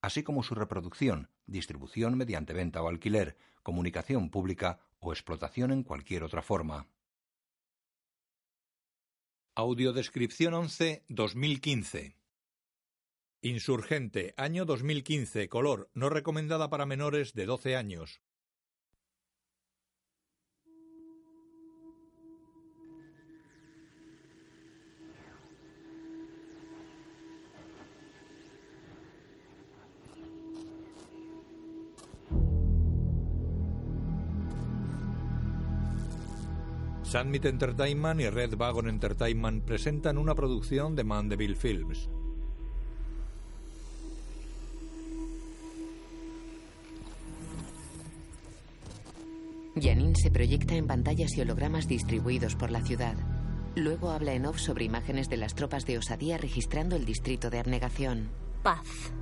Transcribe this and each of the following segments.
así como su reproducción, distribución mediante venta o alquiler, comunicación pública o explotación en cualquier otra forma. Audiodescripción 11 2015 Insurgente, año 2015, color, no recomendada para menores de 12 años. Summit Entertainment y Red Wagon Entertainment presentan una producción de Mandeville Films. Janine se proyecta en pantallas y hologramas distribuidos por la ciudad. Luego habla en off sobre imágenes de las tropas de Osadía registrando el distrito de abnegación. Paz.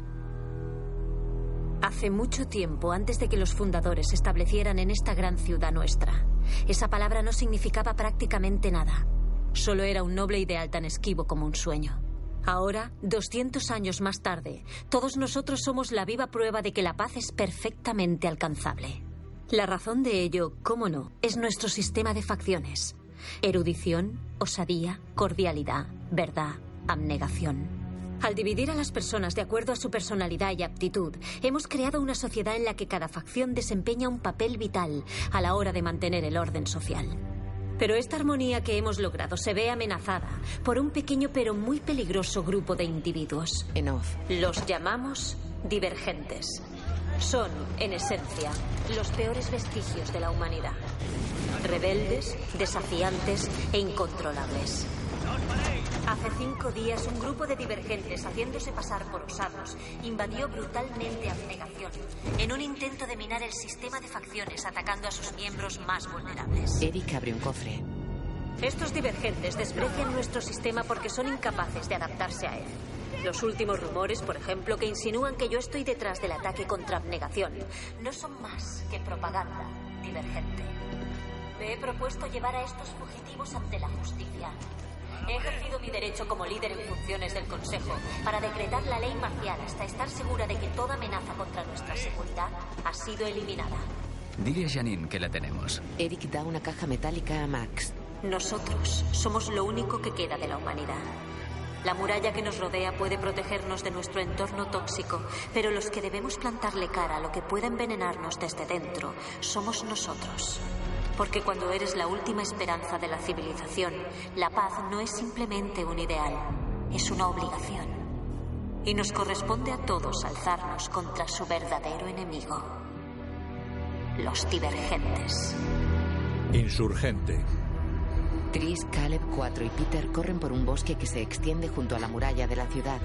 Hace mucho tiempo, antes de que los fundadores se establecieran en esta gran ciudad nuestra, esa palabra no significaba prácticamente nada. Solo era un noble ideal tan esquivo como un sueño. Ahora, 200 años más tarde, todos nosotros somos la viva prueba de que la paz es perfectamente alcanzable. La razón de ello, cómo no, es nuestro sistema de facciones. Erudición, osadía, cordialidad, verdad, abnegación. Al dividir a las personas de acuerdo a su personalidad y aptitud, hemos creado una sociedad en la que cada facción desempeña un papel vital a la hora de mantener el orden social. Pero esta armonía que hemos logrado se ve amenazada por un pequeño pero muy peligroso grupo de individuos. En off. Los llamamos divergentes. Son, en esencia, los peores vestigios de la humanidad. Rebeldes, desafiantes e incontrolables. Hace cinco días un grupo de divergentes, haciéndose pasar por osados, invadió brutalmente Abnegación, en un intento de minar el sistema de facciones atacando a sus miembros más vulnerables. Eric abre un cofre. Estos divergentes desprecian nuestro sistema porque son incapaces de adaptarse a él. Los últimos rumores, por ejemplo, que insinúan que yo estoy detrás del ataque contra abnegación, no son más que propaganda divergente. Me he propuesto llevar a estos fugitivos ante la justicia. He ejercido mi derecho como líder en funciones del Consejo para decretar la ley marcial hasta estar segura de que toda amenaza contra nuestra seguridad ha sido eliminada. Dile a Janine que la tenemos. Eric da una caja metálica a Max. Nosotros somos lo único que queda de la humanidad. La muralla que nos rodea puede protegernos de nuestro entorno tóxico, pero los que debemos plantarle cara a lo que pueda envenenarnos desde dentro somos nosotros. Porque cuando eres la última esperanza de la civilización, la paz no es simplemente un ideal, es una obligación. Y nos corresponde a todos alzarnos contra su verdadero enemigo, los divergentes. Insurgente. Tris, Caleb, 4 y Peter corren por un bosque que se extiende junto a la muralla de la ciudad.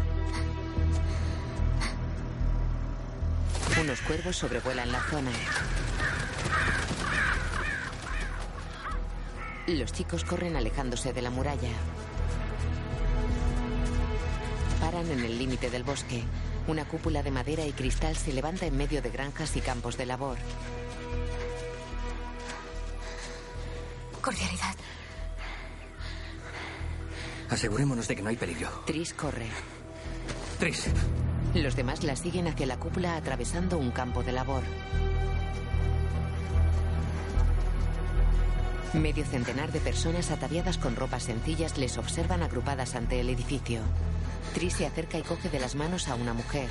Unos cuervos sobrevuelan la zona. Los chicos corren alejándose de la muralla. Paran en el límite del bosque. Una cúpula de madera y cristal se levanta en medio de granjas y campos de labor. Cordialidad. Asegurémonos de que no hay peligro. Tris corre. Tris. Los demás la siguen hacia la cúpula atravesando un campo de labor. Medio centenar de personas ataviadas con ropas sencillas les observan agrupadas ante el edificio. Tris se acerca y coge de las manos a una mujer.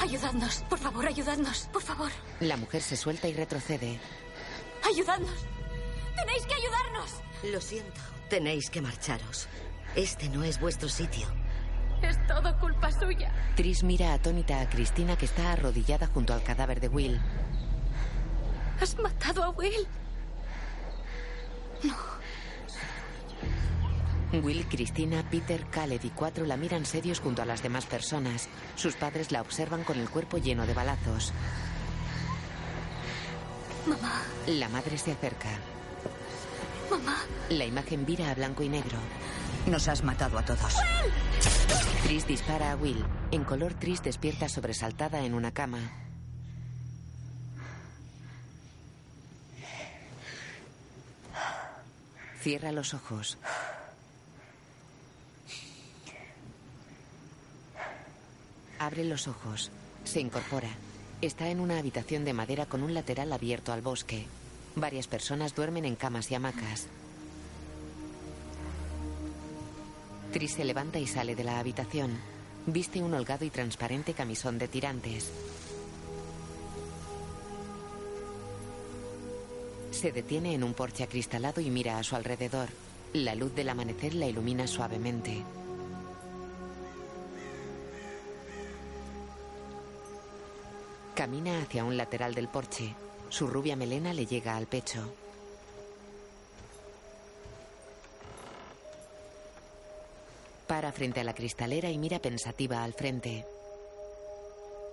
Ayudadnos, por favor, ayudadnos, por favor. La mujer se suelta y retrocede. Ayudadnos. Tenéis que ayudarnos. Lo siento, tenéis que marcharos. Este no es vuestro sitio. Es todo culpa suya. Tris mira atónita a Cristina que está arrodillada junto al cadáver de Will. Has matado a Will. Will, Cristina, Peter, Caleb y cuatro la miran serios junto a las demás personas. Sus padres la observan con el cuerpo lleno de balazos. Mamá. La madre se acerca. Mamá. La imagen vira a blanco y negro. Nos has matado a todos. Tris dispara a Will. En color, Tris despierta sobresaltada en una cama. Cierra los ojos. Abre los ojos. Se incorpora. Está en una habitación de madera con un lateral abierto al bosque. Varias personas duermen en camas y hamacas. Tris se levanta y sale de la habitación. Viste un holgado y transparente camisón de tirantes. Se detiene en un porche acristalado y mira a su alrededor. La luz del amanecer la ilumina suavemente. Camina hacia un lateral del porche. Su rubia melena le llega al pecho. Para frente a la cristalera y mira pensativa al frente.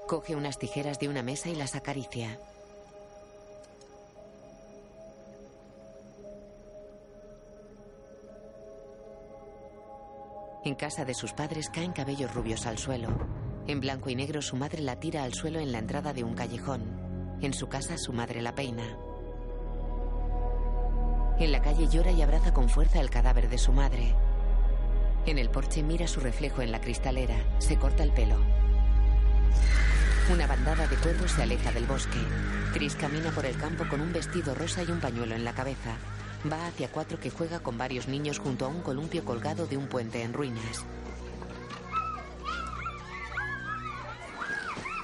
Coge unas tijeras de una mesa y las acaricia. En casa de sus padres caen cabellos rubios al suelo. En blanco y negro su madre la tira al suelo en la entrada de un callejón. En su casa su madre la peina. En la calle llora y abraza con fuerza el cadáver de su madre. En el porche mira su reflejo en la cristalera. Se corta el pelo. Una bandada de cuervos se aleja del bosque. Tris camina por el campo con un vestido rosa y un pañuelo en la cabeza. Va hacia cuatro que juega con varios niños junto a un columpio colgado de un puente en ruinas.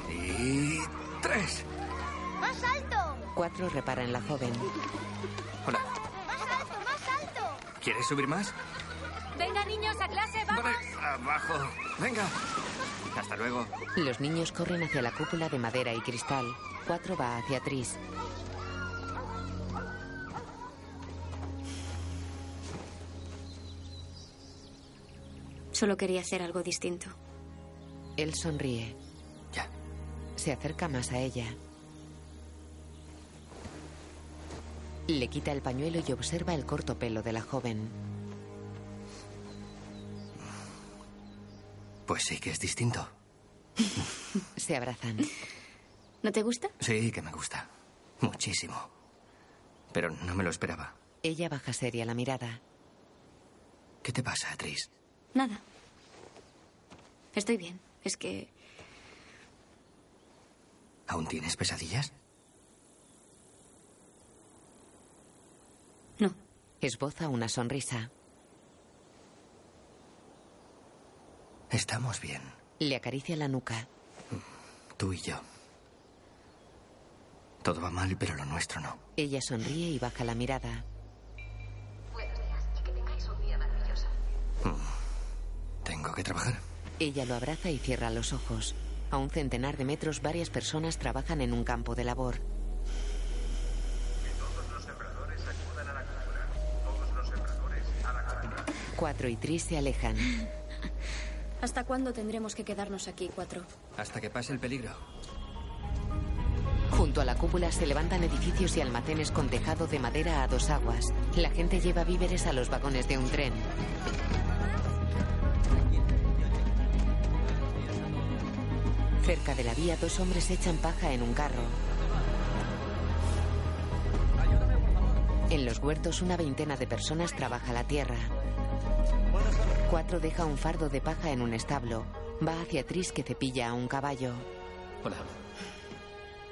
Y tres. ¡Más alto! Cuatro reparan la joven. Hola. ¡Más alto, más alto! ¿Quieres subir más? Venga, niños, a clase, vamos. Vale, abajo. Venga. Hasta luego. Los niños corren hacia la cúpula de madera y cristal. Cuatro va hacia Tris. Solo quería hacer algo distinto. Él sonríe. Ya. Se acerca más a ella. Le quita el pañuelo y observa el corto pelo de la joven. Pues sí que es distinto. Se abrazan. ¿No te gusta? Sí que me gusta. Muchísimo. Pero no me lo esperaba. Ella baja seria la mirada. ¿Qué te pasa, Tris? Nada. Estoy bien. Es que ¿Aún tienes pesadillas? no. Esboza una sonrisa. Estamos bien, Le acaricia la nuca. tú y yo. Todo va mal, pero lo nuestro no. Ella sonríe y baja la mirada. Tengo que trabajar. Ella lo abraza y cierra los ojos. A un centenar de metros varias personas trabajan en un campo de labor. Cuatro y Tris se alejan. ¿Hasta cuándo tendremos que quedarnos aquí, cuatro? Hasta que pase el peligro. Junto a la cúpula se levantan edificios y almacenes con tejado de madera a dos aguas. La gente lleva víveres a los vagones de un tren. Cerca de la vía, dos hombres echan paja en un carro. En los huertos, una veintena de personas trabaja la tierra. Cuatro deja un fardo de paja en un establo. Va hacia Tris que cepilla a un caballo. Hola.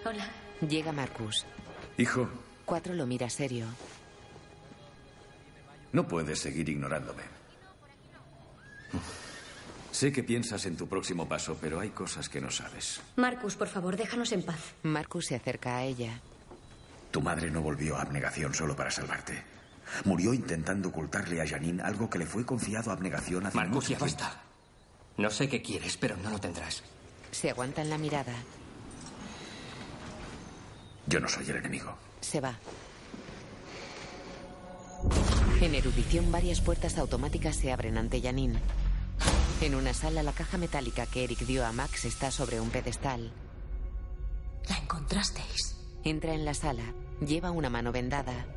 Hola. Llega Marcus. Hijo, Cuatro lo mira serio. no puedes seguir ignorándome. Sé que piensas en tu próximo paso, pero hay cosas que no sabes. Marcus, por favor, déjanos en paz. Marcus se acerca a ella. Tu madre no volvió a abnegación solo para salvarte. Murió intentando ocultarle a Janine algo que le fue confiado a abnegación hace Marcus, ya basta. No sé qué quieres, pero no lo tendrás. Se aguantan la mirada. Yo no soy el enemigo. Se va. En erudición, varias puertas automáticas se abren ante Janine. En una sala, la caja metálica que Eric dio a Max está sobre un pedestal. La encontrasteis. Entra en la sala. Lleva una mano vendada.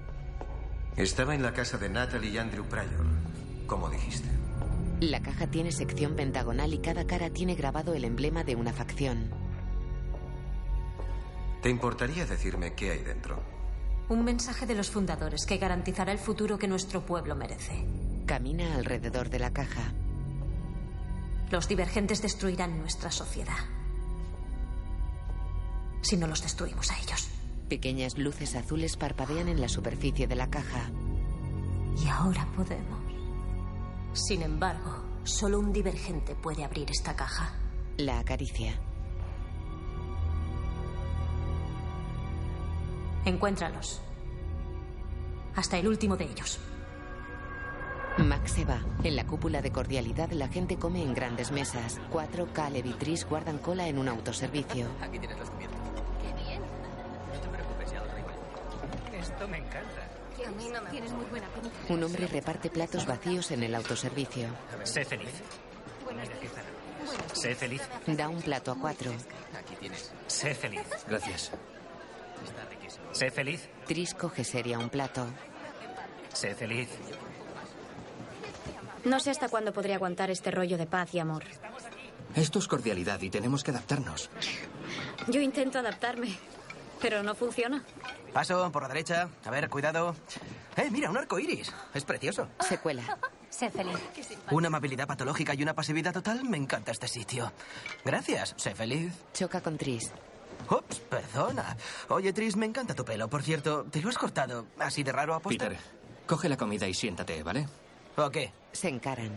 Estaba en la casa de Natalie y Andrew Pryor, como dijiste. La caja tiene sección pentagonal y cada cara tiene grabado el emblema de una facción. ¿Te importaría decirme qué hay dentro? Un mensaje de los fundadores que garantizará el futuro que nuestro pueblo merece. Camina alrededor de la caja. Los divergentes destruirán nuestra sociedad. Si no los destruimos a ellos. Pequeñas luces azules parpadean en la superficie de la caja. Y ahora podemos. Sin embargo, solo un divergente puede abrir esta caja. La acaricia. Encuéntralos. Hasta el último de ellos. Max se va. En la cúpula de cordialidad la gente come en grandes mesas. Cuatro, Caleb y Tris guardan cola en un autoservicio. Aquí tienes los cubiertos. Qué bien. No te preocupes, ya lo traigo. Esto me encanta. A mí no me Tienes muy buena pinta. Un hombre reparte platos vacíos en el autoservicio. Sé feliz. Sé feliz. Da un plato a cuatro. Aquí tienes. Sé feliz. Gracias. Sé feliz. Tris coge seria un plato. Sé feliz. No sé hasta cuándo podré aguantar este rollo de paz y amor. Esto es cordialidad y tenemos que adaptarnos. Yo intento adaptarme, pero no funciona. Paso por la derecha. A ver, cuidado. ¡Eh, mira, un arco iris! Es precioso. Se cuela. Sé feliz. Una amabilidad patológica y una pasividad total. Me encanta este sitio. Gracias. Sé feliz. Choca con Tris. Ups, perdona. Oye, Tris, me encanta tu pelo. Por cierto, ¿te lo has cortado así de raro a posta? Peter, coge la comida y siéntate, ¿vale? ¿O qué? Se encaran.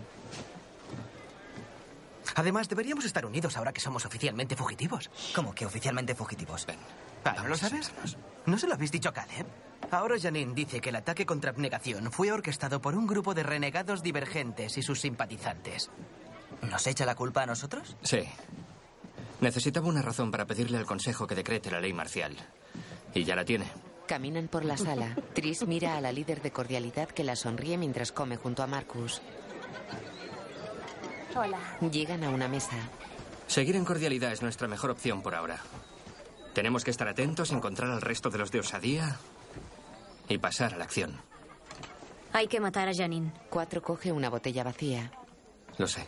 Además, deberíamos estar unidos ahora que somos oficialmente fugitivos. ¿Cómo que oficialmente fugitivos? Ven. Ah, ¿no lo sabes? ¿No se lo habéis dicho a Caleb? Ahora Janine dice que el ataque contra abnegación fue orquestado por un grupo de renegados divergentes y sus simpatizantes. ¿Nos echa la culpa a nosotros? Sí. Necesitaba una razón para pedirle al Consejo que decrete la ley marcial. Y ya la tiene. Caminan por la sala. Tris mira a la líder de cordialidad que la sonríe mientras come junto a Marcus. Hola. Llegan a una mesa. Seguir en cordialidad es nuestra mejor opción por ahora. Tenemos que estar atentos, encontrar al resto de los de osadía y pasar a la acción. Hay que matar a Janine. Cuatro coge una botella vacía. Lo sé.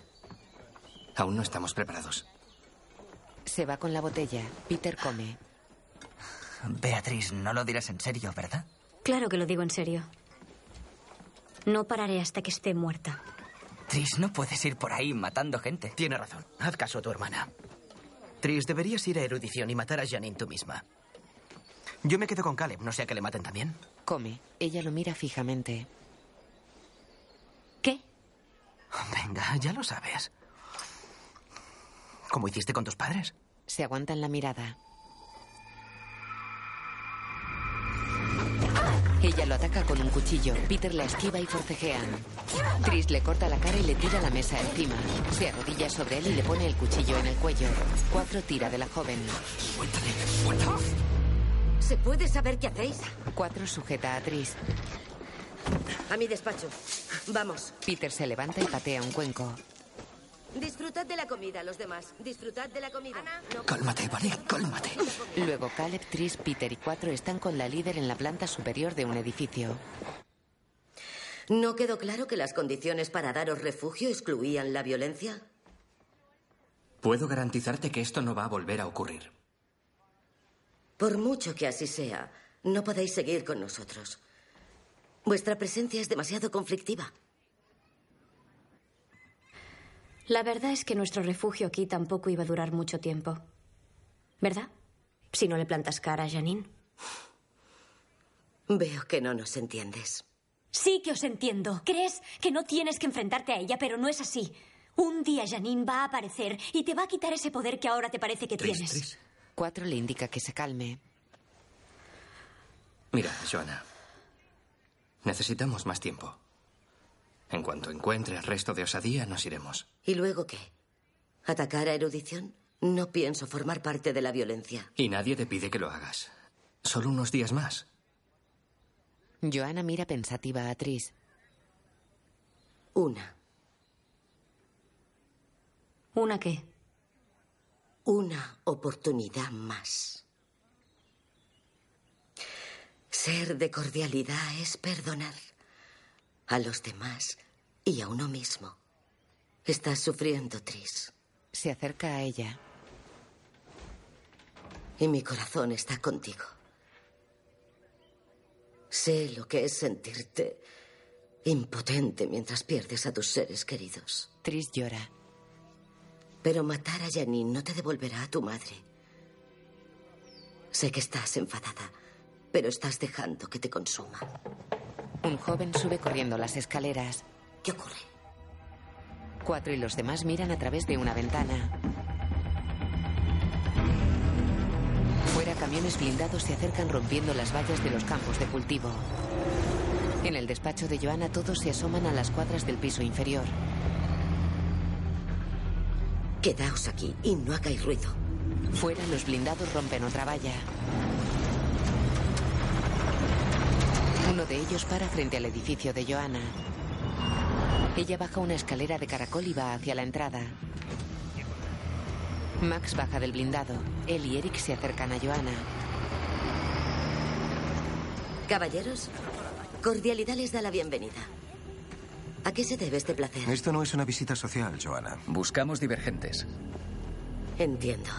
Aún no estamos preparados. Se va con la botella. Peter come. Beatriz, no lo dirás en serio, ¿verdad? Claro que lo digo en serio. No pararé hasta que esté muerta. Tris, no puedes ir por ahí matando gente. Tiene razón. Haz caso a tu hermana. Tris, deberías ir a erudición y matar a Janine tú misma. Yo me quedo con Caleb, no sea que le maten también. Come. Ella lo mira fijamente. ¿Qué? Venga, ya lo sabes. ¿Cómo hiciste con tus padres? Se aguantan la mirada. Ella lo ataca con un cuchillo. Peter la esquiva y forcejean. Tris le corta la cara y le tira la mesa encima. Se arrodilla sobre él y le pone el cuchillo en el cuello. Cuatro tira de la joven. ¿Se puede saber qué hacéis? Cuatro sujeta a Tris. A mi despacho. Vamos. Peter se levanta y patea un cuenco. Disfrutad de la comida, los demás. Disfrutad de la comida. No- Cálmate, vale, cálmate. Luego Caleb, Tris, Peter y Cuatro están con la líder en la planta superior de un edificio. ¿No quedó claro que las condiciones para daros refugio excluían la violencia? Puedo garantizarte que esto no va a volver a ocurrir. Por mucho que así sea, no podéis seguir con nosotros. Vuestra presencia es demasiado conflictiva. La verdad es que nuestro refugio aquí tampoco iba a durar mucho tiempo. ¿Verdad? Si no le plantas cara a Janine. Veo que no nos entiendes. Sí que os entiendo. Crees que no tienes que enfrentarte a ella, pero no es así. Un día Janine va a aparecer y te va a quitar ese poder que ahora te parece que Tris, tienes. Tris. Cuatro le indica que se calme. Mira, Joana. Necesitamos más tiempo. En cuanto encuentre el resto de osadía, nos iremos. ¿Y luego qué? ¿Atacar a erudición? No pienso formar parte de la violencia. Y nadie te pide que lo hagas. Solo unos días más. Joana mira pensativa a Tris. Una. ¿Una qué? Una oportunidad más. Ser de cordialidad es perdonar a los demás y a uno mismo. Estás sufriendo, Tris. Se acerca a ella. Y mi corazón está contigo. Sé lo que es sentirte impotente mientras pierdes a tus seres queridos. Tris llora. Pero matar a Janine no te devolverá a tu madre. Sé que estás enfadada, pero estás dejando que te consuma. Un joven sube corriendo las escaleras. ¿Qué ocurre? Cuatro y los demás miran a través de una ventana. Fuera, camiones blindados se acercan rompiendo las vallas de los campos de cultivo. En el despacho de Joana todos se asoman a las cuadras del piso inferior. Quedaos aquí y no hagáis ruido. Fuera, los blindados rompen otra valla. Uno de ellos para frente al edificio de Joana. Ella baja una escalera de caracol y va hacia la entrada. Max baja del blindado. Él y Eric se acercan a Joana. Caballeros, cordialidad les da la bienvenida. ¿A qué se debe este placer? Esto no es una visita social, Joana. Buscamos divergentes. Entiendo.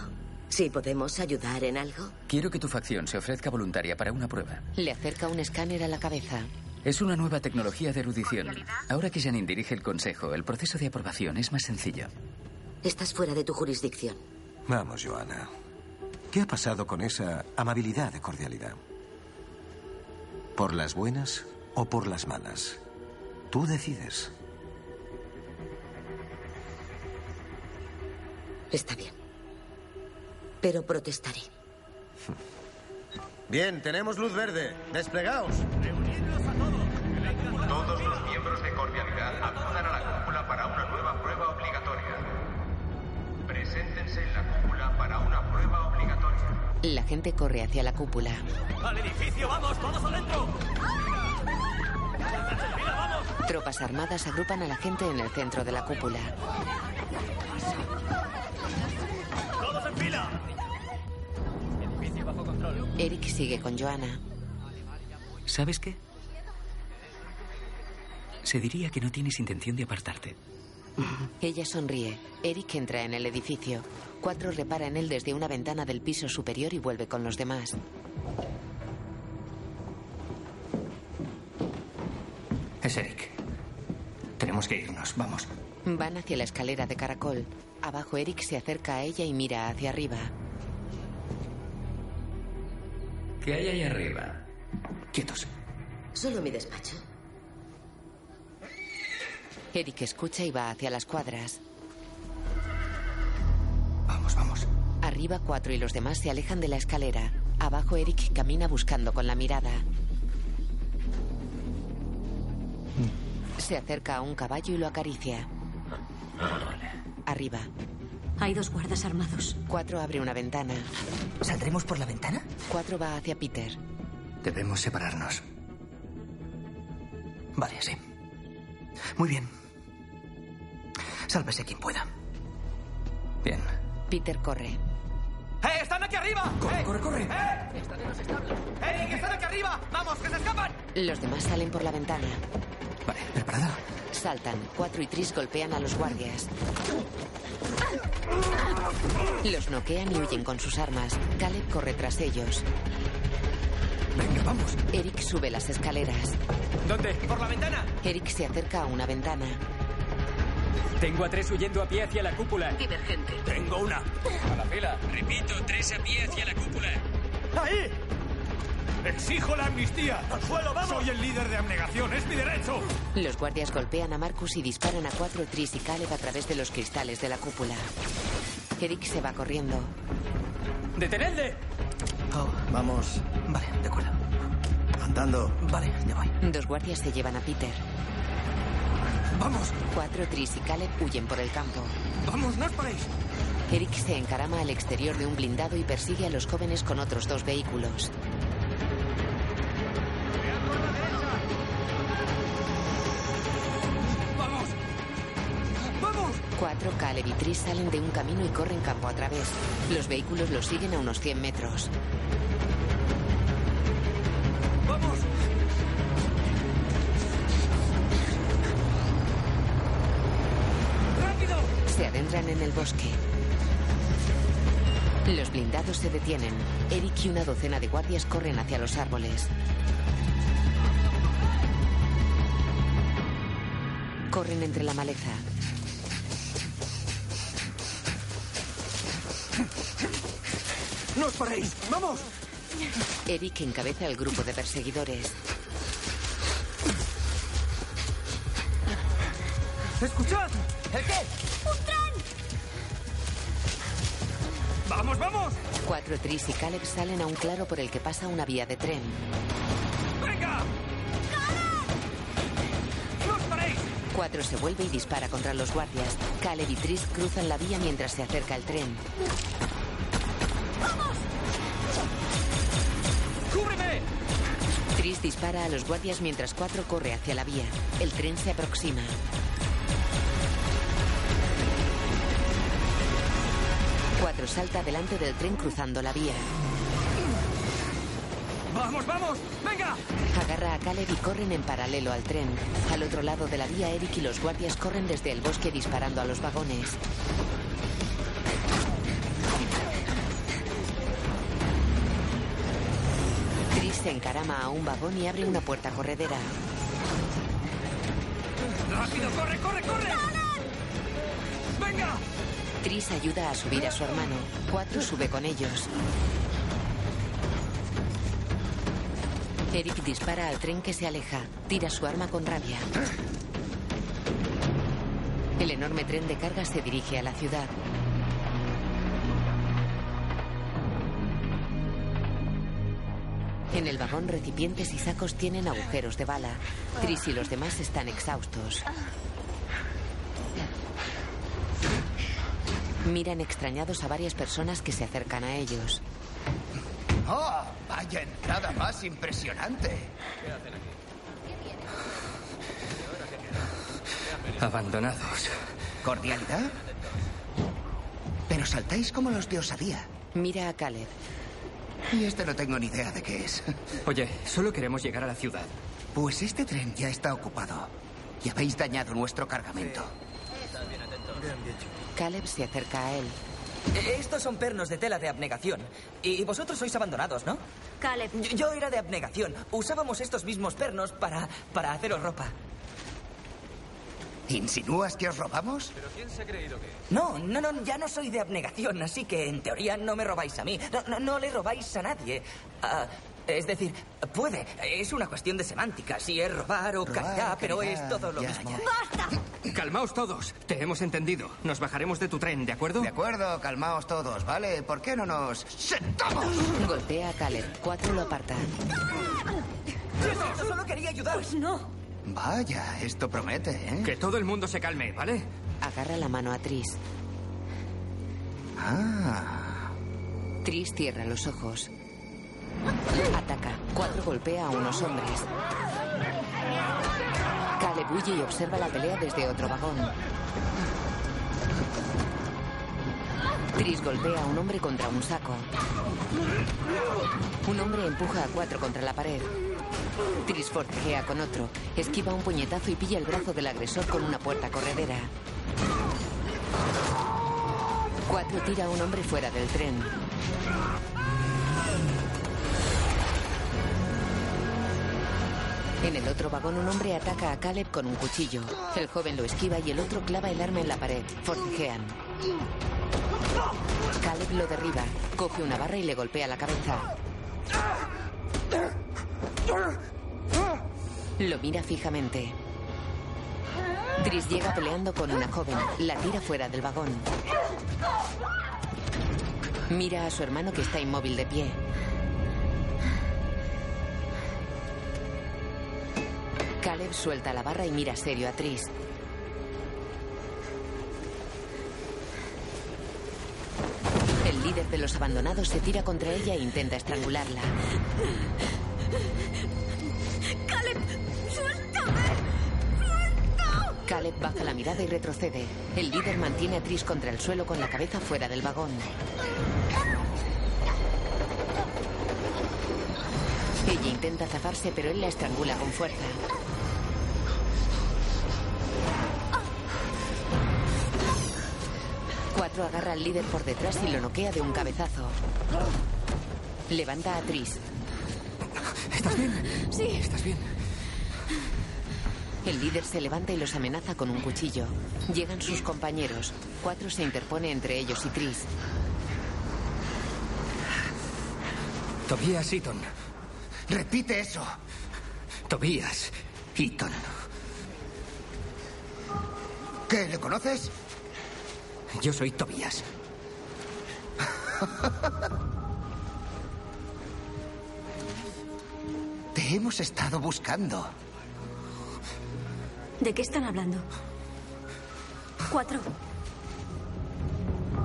¿Sí podemos ayudar en algo? Quiero que tu facción se ofrezca voluntaria para una prueba. Le acerca un escáner a la cabeza. Es una nueva tecnología de erudición. Ahora que Janine dirige el consejo, el proceso de aprobación es más sencillo. Estás fuera de tu jurisdicción. Vamos, Joana. ¿Qué ha pasado con esa amabilidad de cordialidad? ¿Por las buenas o por las malas? Tú decides. Está bien. Pero protestaré. Bien, tenemos luz verde. Desplegaos. Todos los miembros de cordialidad acudan a la cúpula para una nueva prueba obligatoria. Preséntense en la cúpula para una prueba obligatoria. La gente corre hacia la cúpula. ¡Al edificio, vamos! ¡Todos adentro! Tropas armadas agrupan a la gente en el centro de la cúpula. ¡Todos en fila! Eric sigue con Joana. ¿Sabes qué? Se diría que no tienes intención de apartarte. Ella sonríe. Eric entra en el edificio. Cuatro repara en él desde una ventana del piso superior y vuelve con los demás. Es Eric. Tenemos que irnos, vamos. Van hacia la escalera de caracol. Abajo Eric se acerca a ella y mira hacia arriba. ¿Qué hay ahí arriba? Quietos. Solo mi despacho. Eric escucha y va hacia las cuadras. Vamos, vamos. Arriba cuatro y los demás se alejan de la escalera. Abajo Eric camina buscando con la mirada. Se acerca a un caballo y lo acaricia. Arriba. Hay dos guardas armados. Cuatro abre una ventana. ¿Saldremos por la ventana? Cuatro va hacia Peter. Debemos separarnos. Vale, sí. Muy bien. Sálvese quien pueda. Bien. Peter corre. ¡Eh! ¡Están aquí arriba! Corre, ¡Eh! corre, corre. ¡Eh! Están en los establos. ¡Eric, están aquí arriba! ¡Vamos, que se escapan! Los demás salen por la ventana. Vale, ¿preparada? Saltan. Cuatro y Tris golpean a los guardias. Los noquean y huyen con sus armas. Caleb corre tras ellos. Venga, vamos. Eric sube las escaleras. ¿Dónde? ¡Por la ventana! Eric se acerca a una ventana. Tengo a tres huyendo a pie hacia la cúpula. Divergente. Tengo una. A la fila. Repito, tres a pie hacia la cúpula. ¡Ahí! ¡Exijo la amnistía! ¡Al suelo, vamos! Soy el líder de abnegación, es mi derecho. Los guardias golpean a Marcus y disparan a cuatro Tris y Caleb a través de los cristales de la cúpula. Eric se va corriendo. ¡Detenedle! Oh, Vamos. vale, de acuerdo. Andando. Vale, ya voy. Dos guardias se llevan a Peter. Vamos. Cuatro Tris y Caleb huyen por el campo. ¡Vamos, no os paréis! Eric se encarama al exterior de un blindado y persigue a los jóvenes con otros dos vehículos. ¡Vamos! ¡Vamos! Cuatro Caleb salen de un camino y corren campo a través. Los vehículos los siguen a unos 100 metros. ¡Vamos! ¡Rápido! Se adentran en el bosque. Los blindados se detienen. Eric y una docena de guardias corren hacia los árboles. Corren entre la maleza. ¡No os paréis! ¡Vamos! Eric encabeza el grupo de perseguidores. ¡Escuchad! ¿El qué? ¡Un tren! ¡Vamos, vamos! Cuatro, Tris y Caleb salen a un claro por el que pasa una vía de tren. Cuatro se vuelve y dispara contra los guardias. Caleb y Tris cruzan la vía mientras se acerca el tren. ¡Cúbreme! Tris dispara a los guardias mientras Cuatro corre hacia la vía. El tren se aproxima. Cuatro salta delante del tren cruzando la vía. ¡Vamos, vamos! ¡Venga! Agarra a Caleb y corren en paralelo al tren. Al otro lado de la vía, Eric y los guardias corren desde el bosque disparando a los vagones. Tris se encarama a un vagón y abre una puerta corredera. ¡Rápido, corre, corre, corre! ¡Venga! Tris ayuda a subir a su hermano. Cuatro sube con ellos. Eric dispara al tren que se aleja. Tira su arma con rabia. El enorme tren de carga se dirige a la ciudad. En el vagón, recipientes y sacos tienen agujeros de bala. Tris y los demás están exhaustos. Miran extrañados a varias personas que se acercan a ellos. ¡Oh! ¡Vaya entrada más impresionante! Abandonados. ¿Cordialidad? Pero saltáis como los de osadía. Mira a Caleb. Y este no tengo ni idea de qué es. Oye, solo queremos llegar a la ciudad. Pues este tren ya está ocupado. Y habéis dañado nuestro cargamento. Caleb se acerca a él. Estos son pernos de tela de abnegación. Y vosotros sois abandonados, ¿no? Caleb. Yo, yo era de abnegación. Usábamos estos mismos pernos para, para haceros ropa. ¿Insinúas que os robamos? ¿Pero quién se ha creído que No, no, no, ya no soy de abnegación, así que en teoría no me robáis a mí. No, no, no le robáis a nadie. Ah, es decir, puede. Es una cuestión de semántica. Si es robar o Robar, calidad, pero es todo lo ya. mismo. Calmaos todos. Te hemos entendido. Nos bajaremos de tu tren, ¿de acuerdo? De acuerdo, calmaos todos, ¿vale? ¿Por qué no nos sentamos? Golpea a Caleb. Cuatro lo apartan. Yo solo quería ayudaros. Pues no. Vaya, esto promete, ¿eh? Que todo el mundo se calme, ¿vale? Agarra la mano a Tris. Ah. Tris cierra los ojos. Ataca. Cuatro golpea a unos hombres. Huye y observa la pelea desde otro vagón. Tris golpea a un hombre contra un saco. Un hombre empuja a cuatro contra la pared. Tris forcejea con otro. Esquiva un puñetazo y pilla el brazo del agresor con una puerta corredera. Cuatro tira a un hombre fuera del tren. En el otro vagón un hombre ataca a Caleb con un cuchillo. El joven lo esquiva y el otro clava el arma en la pared. Forcejean. Caleb lo derriba, coge una barra y le golpea la cabeza. Lo mira fijamente. Tris llega peleando con una joven. La tira fuera del vagón. Mira a su hermano que está inmóvil de pie. Caleb suelta la barra y mira serio a Tris. El líder de los abandonados se tira contra ella e intenta estrangularla. ¡Caleb! ¡Suéltame! Caleb baja la mirada y retrocede. El líder mantiene a Tris contra el suelo con la cabeza fuera del vagón. Ella intenta zafarse, pero él la estrangula con fuerza. Cuatro agarra al líder por detrás y lo noquea de un cabezazo. Levanta a Tris. ¿Estás bien? Sí. ¿Estás bien? El líder se levanta y los amenaza con un cuchillo. Llegan sus compañeros. Cuatro se interpone entre ellos y Tris. Tobías Eaton. Repite eso. Tobías Eaton. ¿Qué? ¿Le conoces? Yo soy Tobías. Te hemos estado buscando. ¿De qué están hablando? Cuatro.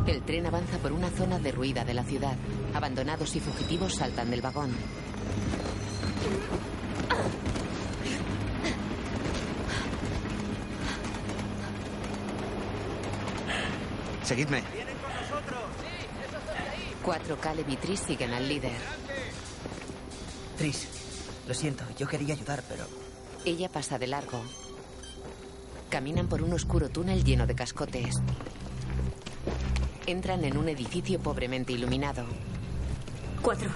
El tren avanza por una zona derruida de la ciudad. Abandonados y fugitivos saltan del vagón. Seguidme. Cuatro Caleb y Tris siguen al líder. Tris, lo siento, yo quería ayudar, pero... Ella pasa de largo. Caminan por un oscuro túnel lleno de cascotes. Entran en un edificio pobremente iluminado. Cuatro.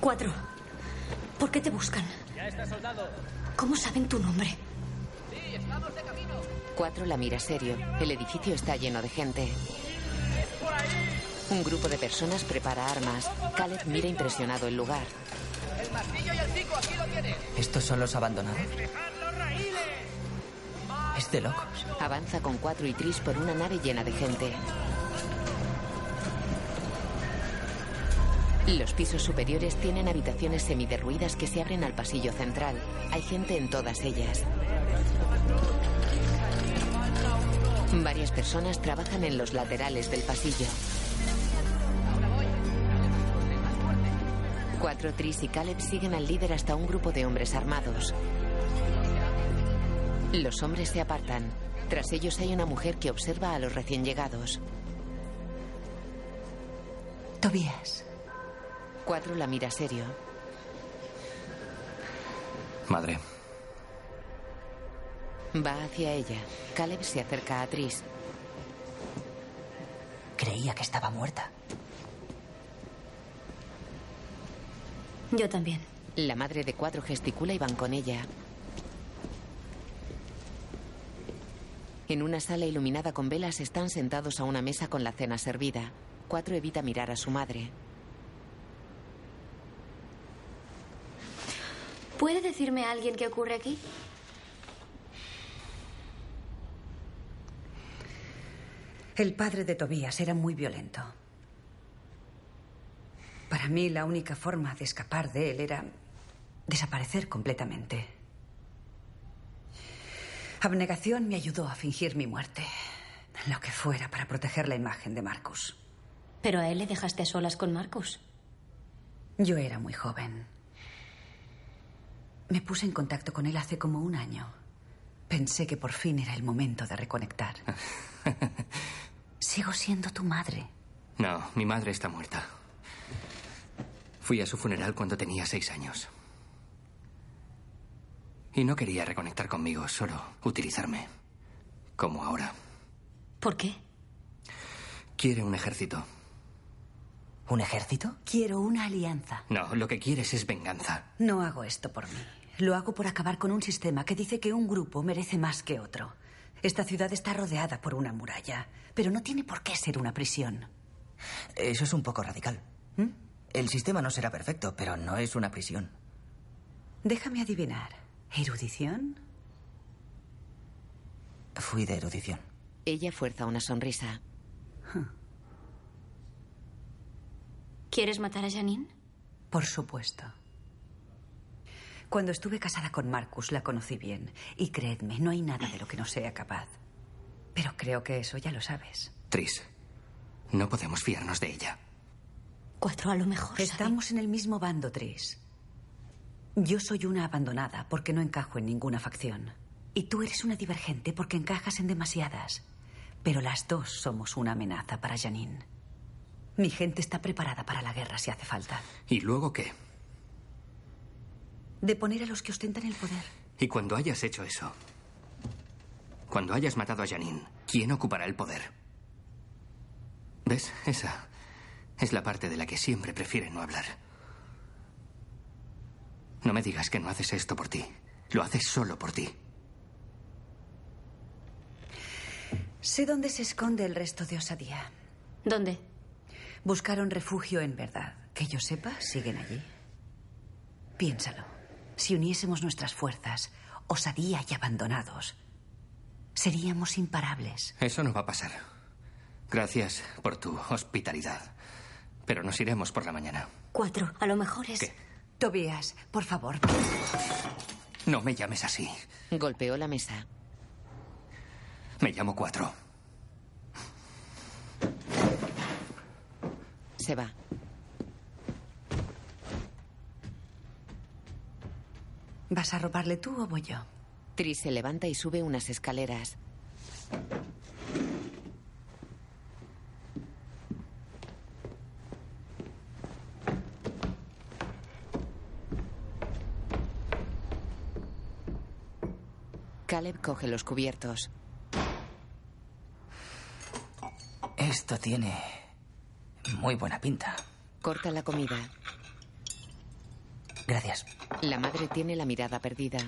Cuatro. ¿Por qué te buscan? Ya está soldado. ¿Cómo saben tu nombre? Sí, estamos de camino. Cuatro la mira serio. El edificio está lleno de gente. Un grupo de personas prepara armas. Caleb mira impresionado el lugar. El martillo y el pico, aquí lo tienes. ¿Estos son los abandonados? Es de locos. Avanza con cuatro y Tris por una nave llena de gente. Los pisos superiores tienen habitaciones semiderruidas que se abren al pasillo central. Hay gente en todas ellas. Varias personas trabajan en los laterales del pasillo. Cuatro Tris y Caleb siguen al líder hasta un grupo de hombres armados. Los hombres se apartan. Tras ellos hay una mujer que observa a los recién llegados. Tobías. Cuatro la mira serio. Madre. Va hacia ella. Caleb se acerca a Tris. Creía que estaba muerta. Yo también. La madre de cuatro gesticula y van con ella. En una sala iluminada con velas están sentados a una mesa con la cena servida. Cuatro evita mirar a su madre. ¿Puede decirme a alguien qué ocurre aquí? El padre de Tobías era muy violento. Para mí la única forma de escapar de él era desaparecer completamente. Abnegación me ayudó a fingir mi muerte. Lo que fuera para proteger la imagen de Marcus. Pero a él le dejaste a solas con Marcus. Yo era muy joven. Me puse en contacto con él hace como un año. Pensé que por fin era el momento de reconectar. Sigo siendo tu madre. No, mi madre está muerta. Fui a su funeral cuando tenía seis años. Y no quería reconectar conmigo, solo utilizarme. Como ahora. ¿Por qué? Quiere un ejército. ¿Un ejército? Quiero una alianza. No, lo que quieres es venganza. No hago esto por mí. Lo hago por acabar con un sistema que dice que un grupo merece más que otro. Esta ciudad está rodeada por una muralla, pero no tiene por qué ser una prisión. Eso es un poco radical. ¿Mm? El sistema no será perfecto, pero no es una prisión. Déjame adivinar. ¿Erudición? Fui de erudición. Ella fuerza una sonrisa. ¿Quieres matar a Janine? Por supuesto. Cuando estuve casada con Marcus la conocí bien. Y creedme, no hay nada de lo que no sea capaz. Pero creo que eso ya lo sabes. Tris, no podemos fiarnos de ella. Cuatro, a lo mejor. Estamos en el mismo bando, Tris. Yo soy una abandonada porque no encajo en ninguna facción. Y tú eres una divergente porque encajas en demasiadas. Pero las dos somos una amenaza para Janine. Mi gente está preparada para la guerra si hace falta. ¿Y luego qué? De poner a los que ostentan el poder. Y cuando hayas hecho eso, cuando hayas matado a Janine, ¿quién ocupará el poder? ¿Ves? Esa es la parte de la que siempre prefiere no hablar. No me digas que no haces esto por ti. Lo haces solo por ti. Sé dónde se esconde el resto de osadía. ¿Dónde? Buscaron refugio en verdad. Que yo sepa, siguen allí. Piénsalo. Si uniésemos nuestras fuerzas, osadía y abandonados, seríamos imparables. Eso no va a pasar. Gracias por tu hospitalidad. Pero nos iremos por la mañana. Cuatro. A lo mejor es. ¿Qué? Tobías, por favor. No me llames así. Golpeó la mesa. Me llamo Cuatro. Se va. ¿Vas a robarle tú o voy yo? Tris se levanta y sube unas escaleras. Caleb coge los cubiertos. Esto tiene muy buena pinta. Corta la comida. Gracias. La madre tiene la mirada perdida.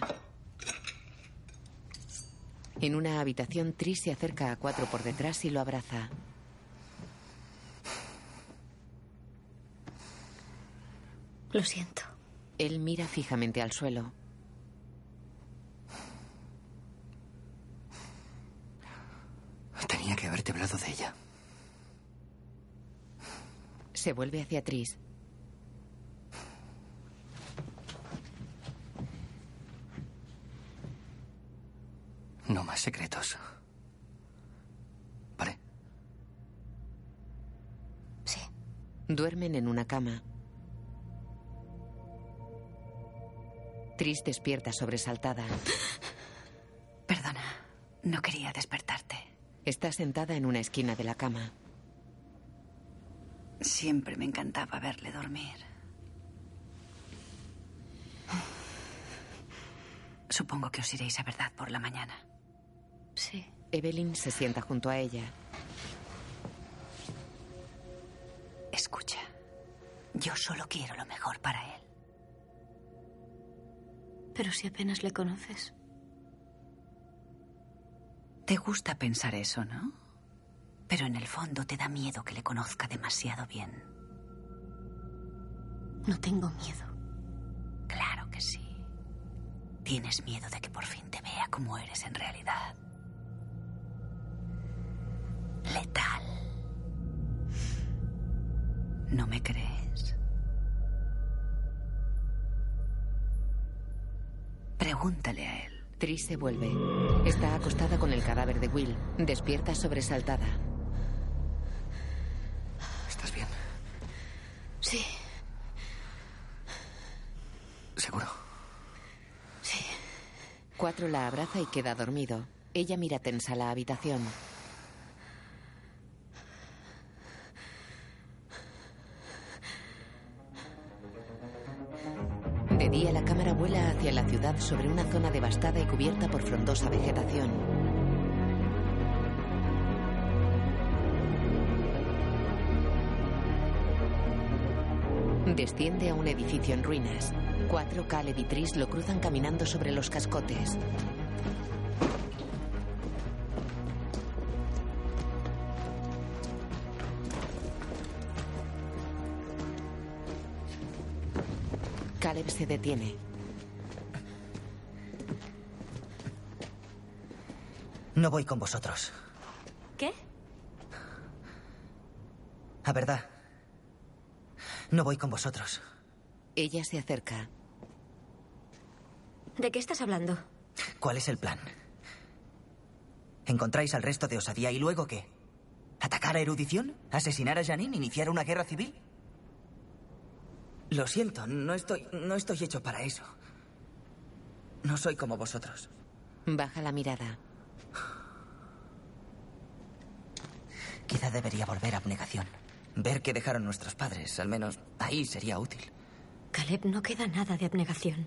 En una habitación, Tris se acerca a Cuatro por detrás y lo abraza. Lo siento. Él mira fijamente al suelo. Tenía que haberte hablado de ella. Se vuelve hacia Tris. No más secretos. ¿Vale? Sí. Duermen en una cama. Tris despierta sobresaltada. Perdona, no quería despertarte. Está sentada en una esquina de la cama. Siempre me encantaba verle dormir. Supongo que os iréis a verdad por la mañana. Sí. Evelyn se sienta junto a ella. Escucha, yo solo quiero lo mejor para él. Pero si apenas le conoces. Te gusta pensar eso, ¿no? Pero en el fondo te da miedo que le conozca demasiado bien. No tengo miedo. Claro que sí. Tienes miedo de que por fin te vea como eres en realidad. Letal. ¿No me crees? Pregúntale a él. Tris se vuelve. Está acostada con el cadáver de Will. Despierta sobresaltada. ¿Estás bien? Sí. ¿Seguro? Sí. Cuatro la abraza y queda dormido. Ella mira tensa la habitación. De día la cámara vuela hacia la ciudad sobre una zona devastada y cubierta por frondosa vegetación. Desciende a un edificio en ruinas. Cuatro Caleb y Tris lo cruzan caminando sobre los cascotes. Caleb se detiene. No voy con vosotros. ¿Qué? A verdad. No voy con vosotros. Ella se acerca. ¿De qué estás hablando? ¿Cuál es el plan? ¿Encontráis al resto de osadía y luego qué? ¿Atacar a erudición? ¿Asesinar a Janine? ¿Iniciar una guerra civil? Lo siento, no estoy, no estoy hecho para eso. No soy como vosotros. Baja la mirada. Quizá debería volver a abnegación. Ver qué dejaron nuestros padres, al menos ahí sería útil. Caleb, no queda nada de abnegación.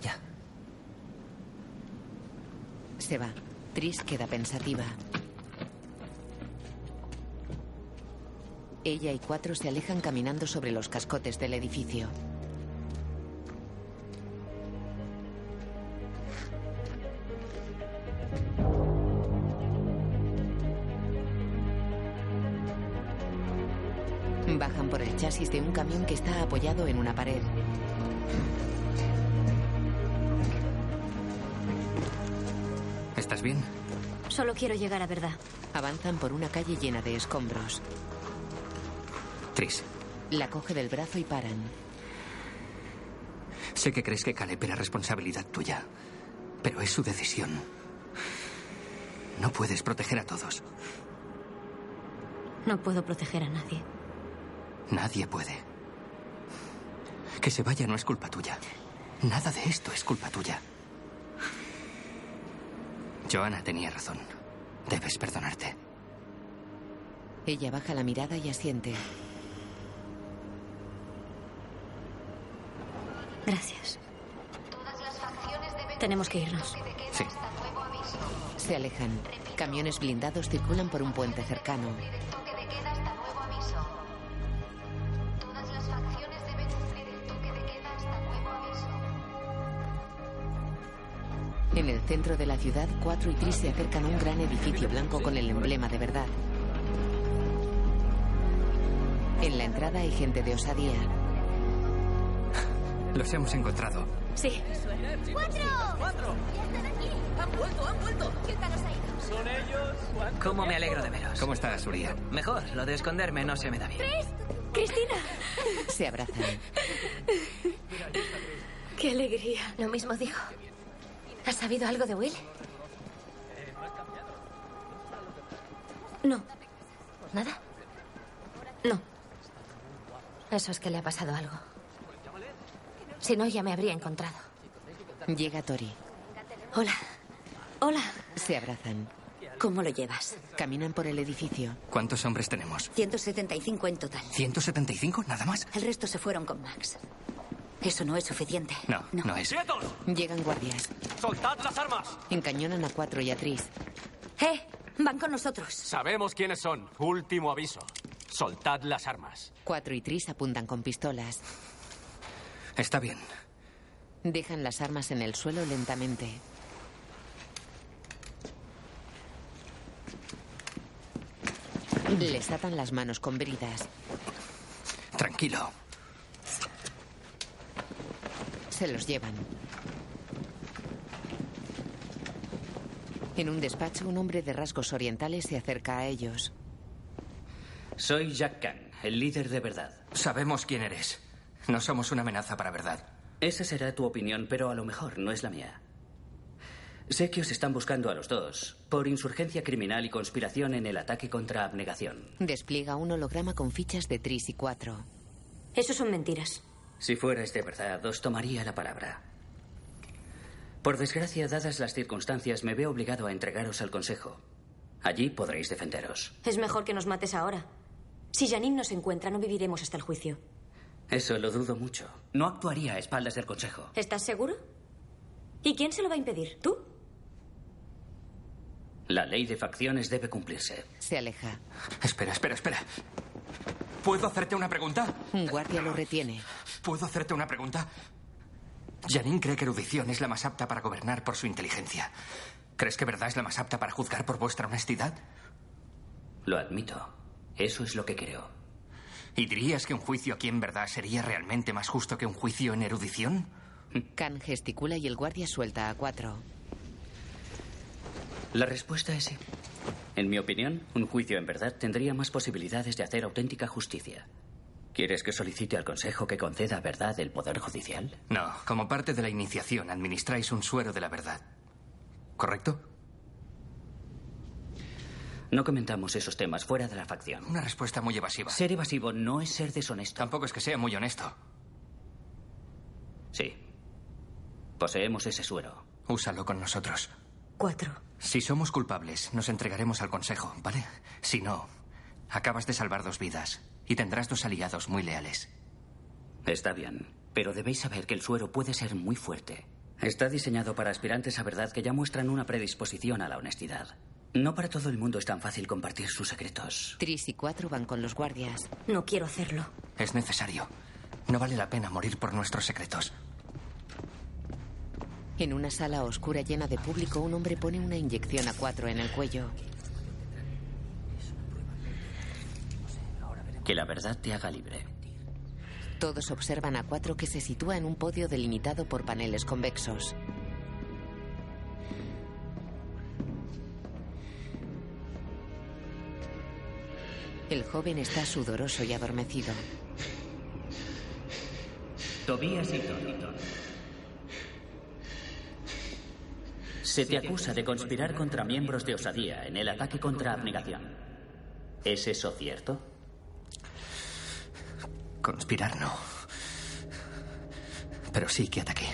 Ya. Se va. Tris queda pensativa. Ella y cuatro se alejan caminando sobre los cascotes del edificio. Chasis de un camión que está apoyado en una pared. ¿Estás bien? Solo quiero llegar a verdad. Avanzan por una calle llena de escombros. Tris, La coge del brazo y paran. sé que crees que Caleb era responsabilidad tuya, pero es su decisión. No puedes proteger a todos. No puedo proteger a nadie. Nadie puede. Que se vaya no es culpa tuya. Nada de esto es culpa tuya. Joanna tenía razón. Debes perdonarte. Ella baja la mirada y asiente. Gracias. Tenemos que irnos. Sí. Se alejan. Camiones blindados circulan por un puente cercano. Centro de la ciudad, Cuatro y Tris se acercan a un gran edificio blanco con el emblema de verdad. En la entrada hay gente de osadía. Los hemos encontrado. Sí. ¡Cuatro! ¡Cuatro! ¡Ya están aquí! ¡Han vuelto, han vuelto! ¿Qué tal os ha ido? Son ellos. ¿Cómo me alegro de veros? ¿Cómo estás, Uriah? Mejor, lo de esconderme no se me da bien. ¡Cristina! Se abrazan. ¡Qué alegría! Lo mismo digo. ¿Has sabido algo de Will? No. ¿Nada? No. Eso es que le ha pasado algo. Si no, ya me habría encontrado. Llega Tori. Hola. Hola. Se abrazan. ¿Cómo lo llevas? Caminan por el edificio. ¿Cuántos hombres tenemos? 175 en total. ¿175? ¿Nada más? El resto se fueron con Max. Eso no es suficiente. No, no, es. ¡Quietos! Llegan guardias. ¡Soltad las armas! Encañonan a Cuatro y a Tris. ¡Eh! Van con nosotros. Sabemos quiénes son. Último aviso. Soltad las armas. Cuatro y Tris apuntan con pistolas. Está bien. Dejan las armas en el suelo lentamente. Les atan las manos con bridas. Tranquilo. Se los llevan. En un despacho, un hombre de rasgos orientales se acerca a ellos. Soy Jack Khan, el líder de verdad. Sabemos quién eres. No somos una amenaza para verdad. Esa será tu opinión, pero a lo mejor no es la mía. Sé que os están buscando a los dos por insurgencia criminal y conspiración en el ataque contra abnegación. Despliega un holograma con fichas de Tris y Cuatro. Eso son mentiras. Si fuerais de verdad, os tomaría la palabra. Por desgracia, dadas las circunstancias, me veo obligado a entregaros al Consejo. Allí podréis defenderos. Es mejor que nos mates ahora. Si Janine nos encuentra, no viviremos hasta el juicio. Eso lo dudo mucho. No actuaría a espaldas del Consejo. ¿Estás seguro? ¿Y quién se lo va a impedir? ¿Tú? La ley de facciones debe cumplirse. Se aleja. Espera, espera, espera. ¿Puedo hacerte una pregunta? Un guardia lo retiene. ¿Puedo hacerte una pregunta? Janine cree que erudición es la más apta para gobernar por su inteligencia. ¿Crees que verdad es la más apta para juzgar por vuestra honestidad? Lo admito. Eso es lo que creo. ¿Y dirías que un juicio aquí en verdad sería realmente más justo que un juicio en erudición? Khan gesticula y el guardia suelta a Cuatro. La respuesta es sí. En mi opinión, un juicio en verdad tendría más posibilidades de hacer auténtica justicia. ¿Quieres que solicite al Consejo que conceda verdad el Poder Judicial? No, como parte de la iniciación administráis un suero de la verdad. ¿Correcto? No comentamos esos temas fuera de la facción. Una respuesta muy evasiva. Ser evasivo no es ser deshonesto. Tampoco es que sea muy honesto. Sí. Poseemos ese suero. Úsalo con nosotros. Cuatro. Si somos culpables, nos entregaremos al Consejo, ¿vale? Si no, acabas de salvar dos vidas y tendrás dos aliados muy leales. Está bien, pero debéis saber que el suero puede ser muy fuerte. Está diseñado para aspirantes a verdad que ya muestran una predisposición a la honestidad. No para todo el mundo es tan fácil compartir sus secretos. Tris y cuatro van con los guardias. No quiero hacerlo. Es necesario. No vale la pena morir por nuestros secretos. En una sala oscura llena de público, un hombre pone una inyección a cuatro en el cuello. Que la verdad te haga libre. Todos observan a cuatro que se sitúa en un podio delimitado por paneles convexos. El joven está sudoroso y adormecido. Tobías Eaton. Se te acusa de conspirar contra miembros de Osadía en el ataque contra Abnegación. ¿Es eso cierto? Conspirar no. Pero sí que ataqué.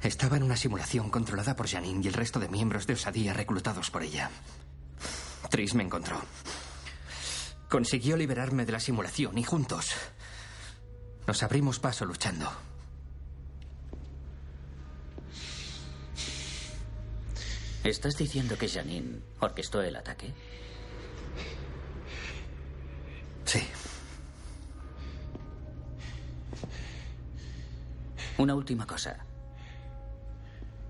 Estaba en una simulación controlada por Janine y el resto de miembros de Osadía reclutados por ella. Tris me encontró. Consiguió liberarme de la simulación y juntos nos abrimos paso luchando. ¿Estás diciendo que Janine orquestó el ataque? Sí. Una última cosa.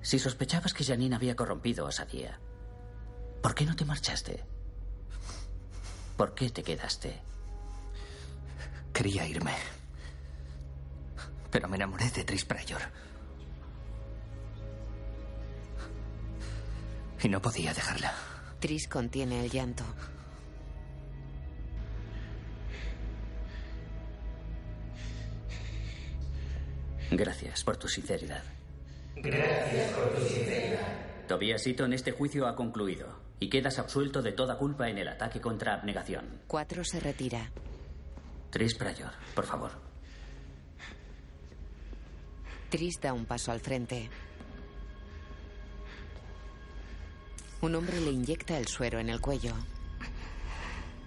Si sospechabas que Janine había corrompido a Sadia, ¿por qué no te marchaste? ¿Por qué te quedaste? Quería irme. Pero me enamoré de Tris Pryor. Y no podía dejarla. Tris contiene el llanto. Gracias por tu sinceridad. Gracias por tu sinceridad. Tobias Eaton, este juicio ha concluido y quedas absuelto de toda culpa en el ataque contra abnegación. Cuatro se retira. Tris Pryor, por favor. Tris da un paso al frente. Un hombre le inyecta el suero en el cuello.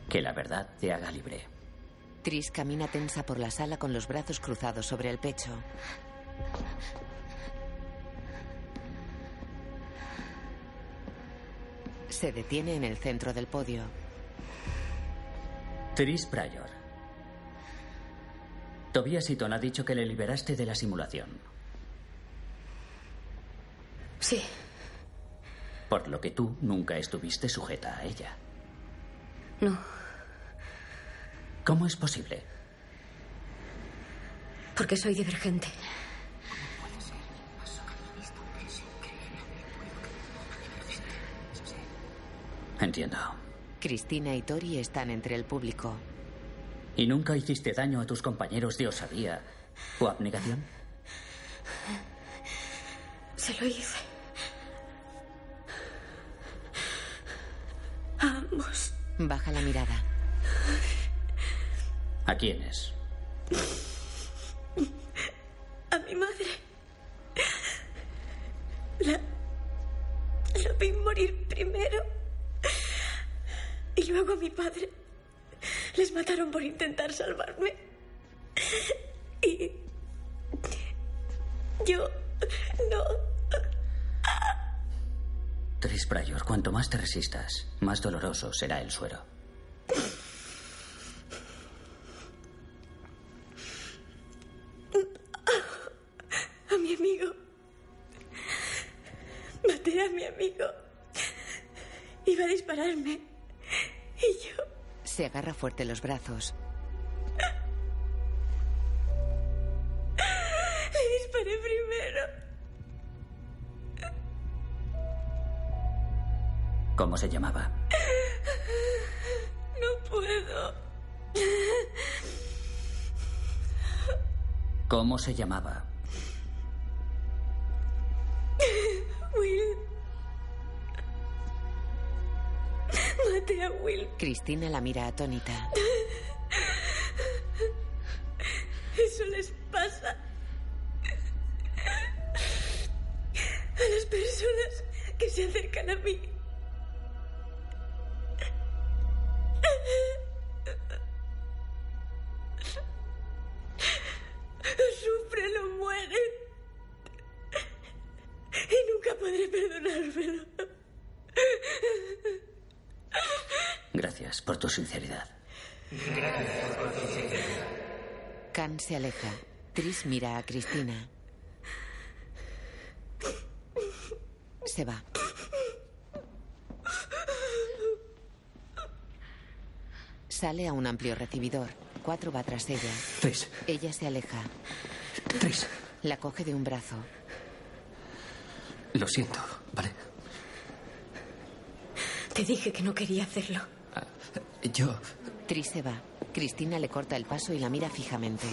Que la verdad te haga libre. Tris camina tensa por la sala con los brazos cruzados sobre el pecho. Se detiene en el centro del podio. Tris Pryor. Tobias Eaton ha dicho que le liberaste de la simulación. Sí. Por lo que tú nunca estuviste sujeta a ella. No. ¿Cómo es posible? Porque soy divergente. Entiendo. Cristina y Tori están entre el público. ¿Y nunca hiciste daño a tus compañeros de osadía o abnegación? Se lo hice. Baja la mirada. ¿A quiénes? A resistas, más doloroso será el suero. A mi amigo. Maté a mi amigo. Iba a dispararme. Y yo. Se agarra fuerte los brazos. Se llamaba? Will. Maté a Will. Cristina la mira atónita. Mira a Cristina. Se va. Sale a un amplio recibidor. Cuatro va tras ella. Tris. Ella se aleja. Tris. La coge de un brazo. Lo siento, ¿vale? Te dije que no quería hacerlo. Yo... Tris se va. Cristina le corta el paso y la mira fijamente.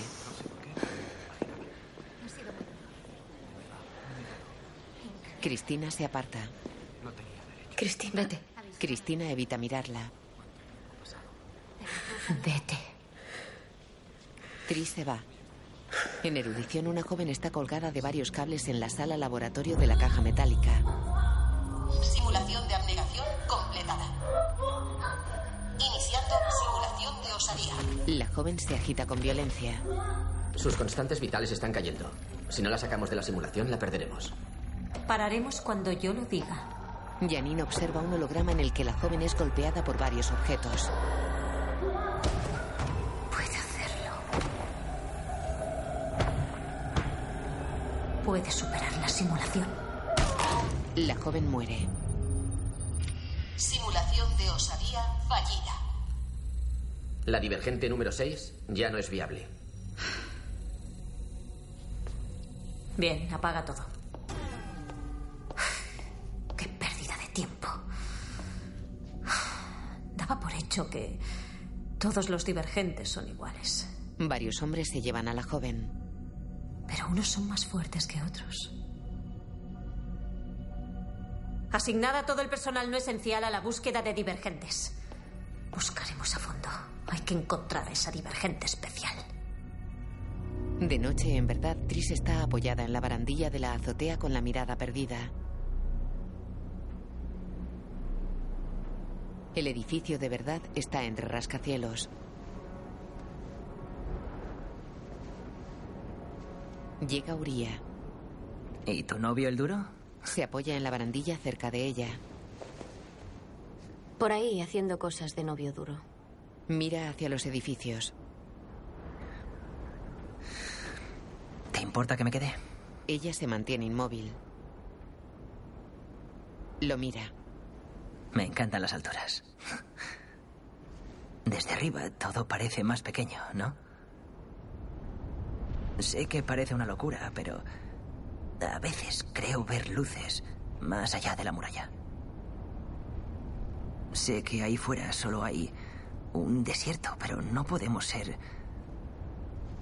Cristina se aparta. Cristina. Vete. Cristina evita mirarla. Vete. Tris se va. En erudición, una joven está colgada de varios cables en la sala laboratorio de la caja metálica. Simulación de abnegación completada. Iniciando simulación de osadía. La joven se agita con violencia. Sus constantes vitales están cayendo. Si no la sacamos de la simulación, la perderemos. Pararemos cuando yo lo diga. Janine observa un holograma en el que la joven es golpeada por varios objetos. Puede hacerlo. Puede superar la simulación. La joven muere. Simulación de osadía fallida. La divergente número 6 ya no es viable. Bien, apaga todo. Tiempo. Daba por hecho que todos los divergentes son iguales. Varios hombres se llevan a la joven. Pero unos son más fuertes que otros. Asignada a todo el personal no esencial a la búsqueda de divergentes. Buscaremos a fondo. Hay que encontrar a esa divergente especial. De noche, en verdad, Tris está apoyada en la barandilla de la azotea con la mirada perdida. El edificio de verdad está entre rascacielos. Llega Uría. ¿Y tu novio el duro? Se apoya en la barandilla cerca de ella. Por ahí haciendo cosas de novio duro. Mira hacia los edificios. ¿Te importa que me quede? Ella se mantiene inmóvil. Lo mira. Me encantan las alturas. Desde arriba todo parece más pequeño, ¿no? Sé que parece una locura, pero a veces creo ver luces más allá de la muralla. Sé que ahí fuera solo hay un desierto, pero no podemos ser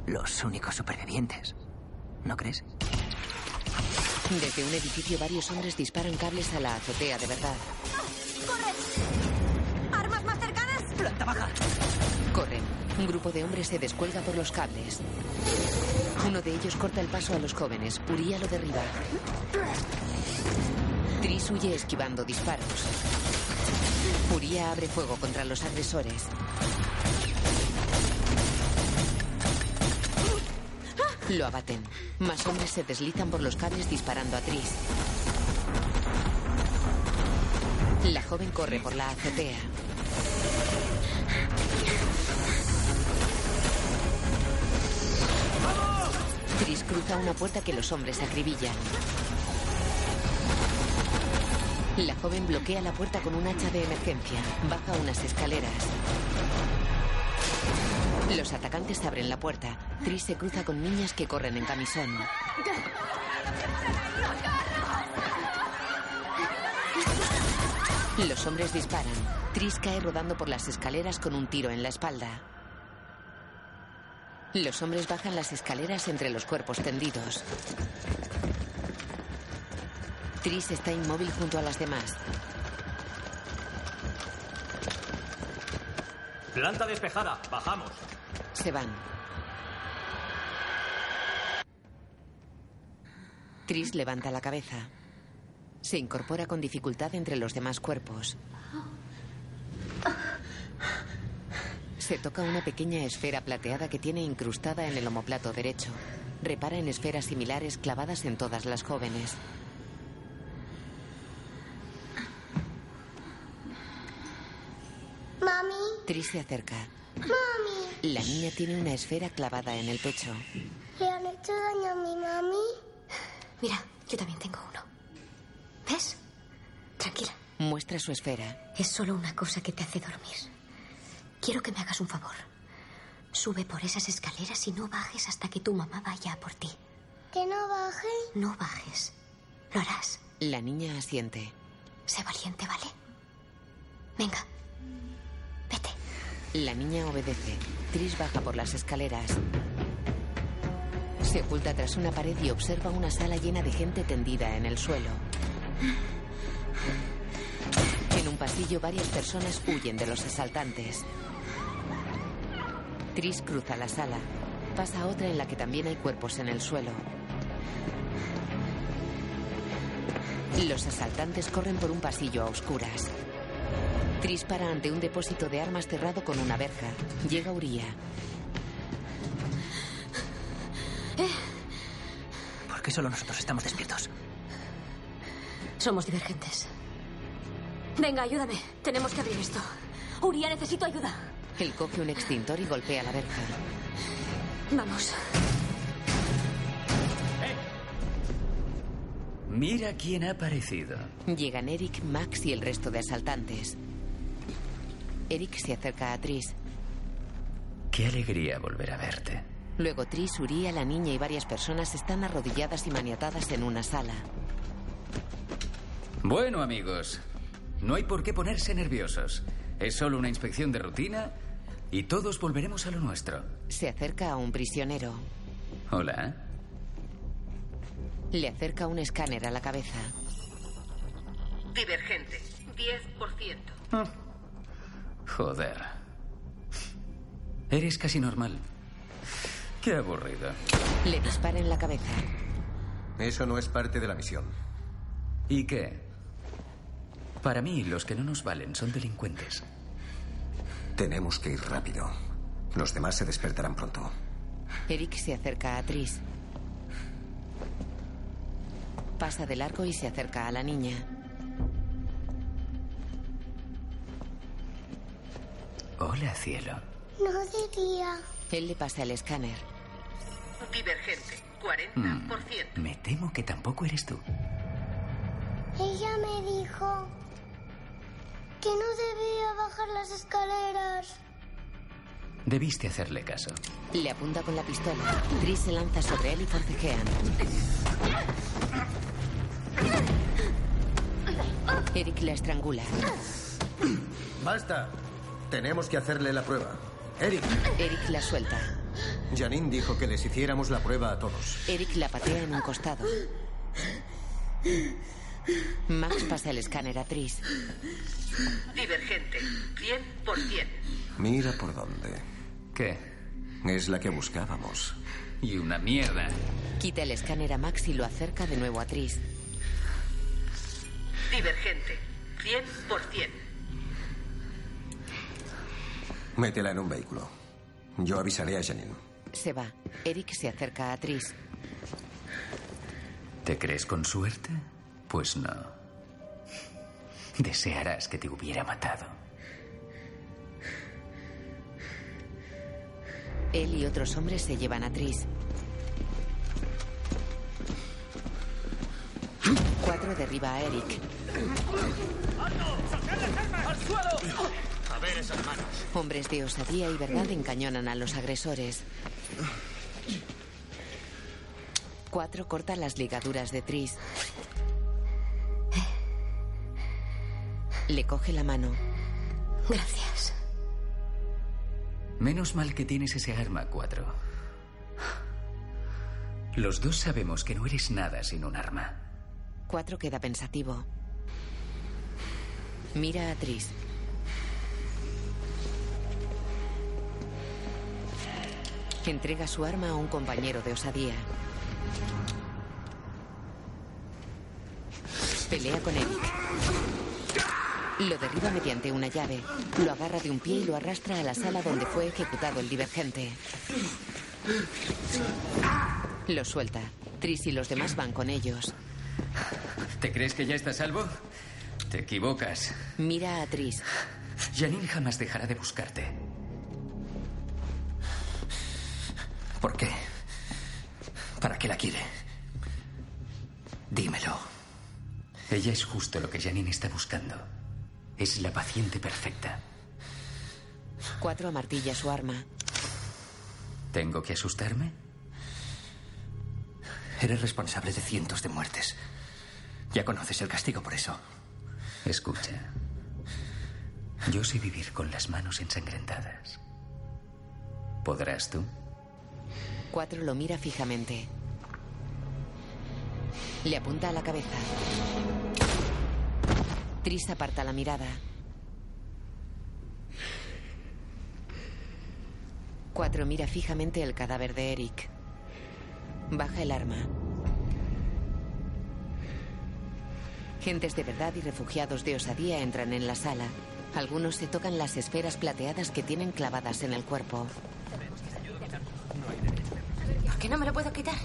los únicos supervivientes. ¿No crees? Desde un edificio varios hombres disparan cables a la azotea de verdad. ¡Planta baja! Corren. Un grupo de hombres se descuelga por los cables. Uno de ellos corta el paso a los jóvenes. Uría lo derriba. Tris huye esquivando disparos. Uría abre fuego contra los agresores. Lo abaten. Más hombres se deslizan por los cables disparando a Tris. La joven corre por la azotea. Tris cruza una puerta que los hombres acribillan. La joven bloquea la puerta con un hacha de emergencia. Baja unas escaleras. Los atacantes abren la puerta. Tris se cruza con niñas que corren en camisón. Los hombres disparan. Tris cae rodando por las escaleras con un tiro en la espalda. Los hombres bajan las escaleras entre los cuerpos tendidos. Tris está inmóvil junto a las demás. Planta despejada. Bajamos. Se van. Tris levanta la cabeza. Se incorpora con dificultad entre los demás cuerpos. Se toca una pequeña esfera plateada que tiene incrustada en el omoplato derecho. Repara en esferas similares clavadas en todas las jóvenes. Mami. Tris se acerca. Mami, La niña tiene una esfera clavada en el pecho. ¿le han hecho daño a mi mami? Mira, yo también tengo uno. Tranquila. Muestra su esfera. Es solo una cosa que te hace dormir. Quiero que me hagas un favor. Sube por esas escaleras y no bajes hasta que tu mamá vaya a por ti. ¿Que no baje? No bajes. Lo harás. La niña asiente. Sé valiente, ¿vale? Venga. La niña obedece. Tris baja por las escaleras. Se oculta tras una pared y observa una sala llena de gente tendida en el suelo. En un pasillo varias personas huyen de los asaltantes. Tris cruza la sala. Pasa a otra en la que también hay cuerpos en el suelo. Los asaltantes corren por un pasillo a oscuras. Tris para ante un depósito de armas cerrado con una verja. Llega Uría. ¿Por qué solo nosotros estamos despiertos? Somos divergentes. Venga, ayúdame. Tenemos que abrir esto. Uría, necesito ayuda. Él coge un extintor y golpea la verja. Vamos. Mira quién ha aparecido. Llegan Eric, Max y el resto de asaltantes. Eric se acerca a Tris. Qué alegría volver a verte. Luego Tris, Uría, la niña y varias personas están arrodilladas y maniatadas en una sala. Bueno, amigos, no hay por qué ponerse nerviosos. Es solo una inspección de rutina y todos volveremos a lo nuestro. Se acerca a un prisionero. Hola. Le acerca un escáner a la cabeza. Divergente, 10%. Joder. Eres casi normal. Qué aburrido. Le dispara en la cabeza. Eso no es parte de la misión. ¿Y qué? Para mí, los que no nos valen son delincuentes. Tenemos que ir rápido. Los demás se despertarán pronto. Eric se acerca a Tris. Pasa de largo y se acerca a la niña. Hola, cielo. No diría. Él le pasa el escáner. Divergente, 40%. Mm, me temo que tampoco eres tú. Ella me dijo que no debía bajar las escaleras. Debiste hacerle caso. Le apunta con la pistola. Tris se lanza sobre él y forcejean. Eric la estrangula. Basta. Tenemos que hacerle la prueba. Eric. Eric la suelta. Janine dijo que les hiciéramos la prueba a todos. Eric la patea en un costado. Max pasa el escáner a Tris. Divergente, 100%. Mira por dónde. ¿Qué? Es la que buscábamos. Y una mierda. Quita el escáner a Max y lo acerca de nuevo a Tris. Divergente, 100%. Métela en un vehículo. Yo avisaré a Janine. Se va. Eric se acerca a Tris. ¿Te crees con suerte? Pues no. Desearás que te hubiera matado. Él y otros hombres se llevan a Tris. Cuatro derriba a Eric. ¡Al suelo! A ver esas manos. Hombres de osadía y verdad encañonan a los agresores. Cuatro corta las ligaduras de Tris. Le coge la mano. Gracias. Menos mal que tienes ese arma, cuatro. Los dos sabemos que no eres nada sin un arma. Cuatro queda pensativo. Mira a Tris. Entrega su arma a un compañero de osadía. Pelea con Eric. Lo derriba mediante una llave. Lo agarra de un pie y lo arrastra a la sala donde fue ejecutado el divergente. Lo suelta. Tris y los demás van con ellos. ¿Te crees que ya estás a salvo? Te equivocas. Mira a Tris. Janine jamás dejará de buscarte. ¿Por qué? ¿Para qué la quiere? Dímelo. Ella es justo lo que Janine está buscando. Es la paciente perfecta. Cuatro amartilla su arma. ¿Tengo que asustarme? Eres responsable de cientos de muertes. Ya conoces el castigo por eso. Escucha. Yo sé vivir con las manos ensangrentadas. ¿Podrás tú? Cuatro lo mira fijamente. Le apunta a la cabeza. Tris aparta la mirada. Cuatro mira fijamente el cadáver de Eric. Baja el arma. Gentes de verdad y refugiados de osadía entran en la sala. Algunos se tocan las esferas plateadas que tienen clavadas en el cuerpo. ¿Por qué no me lo puedo quitar?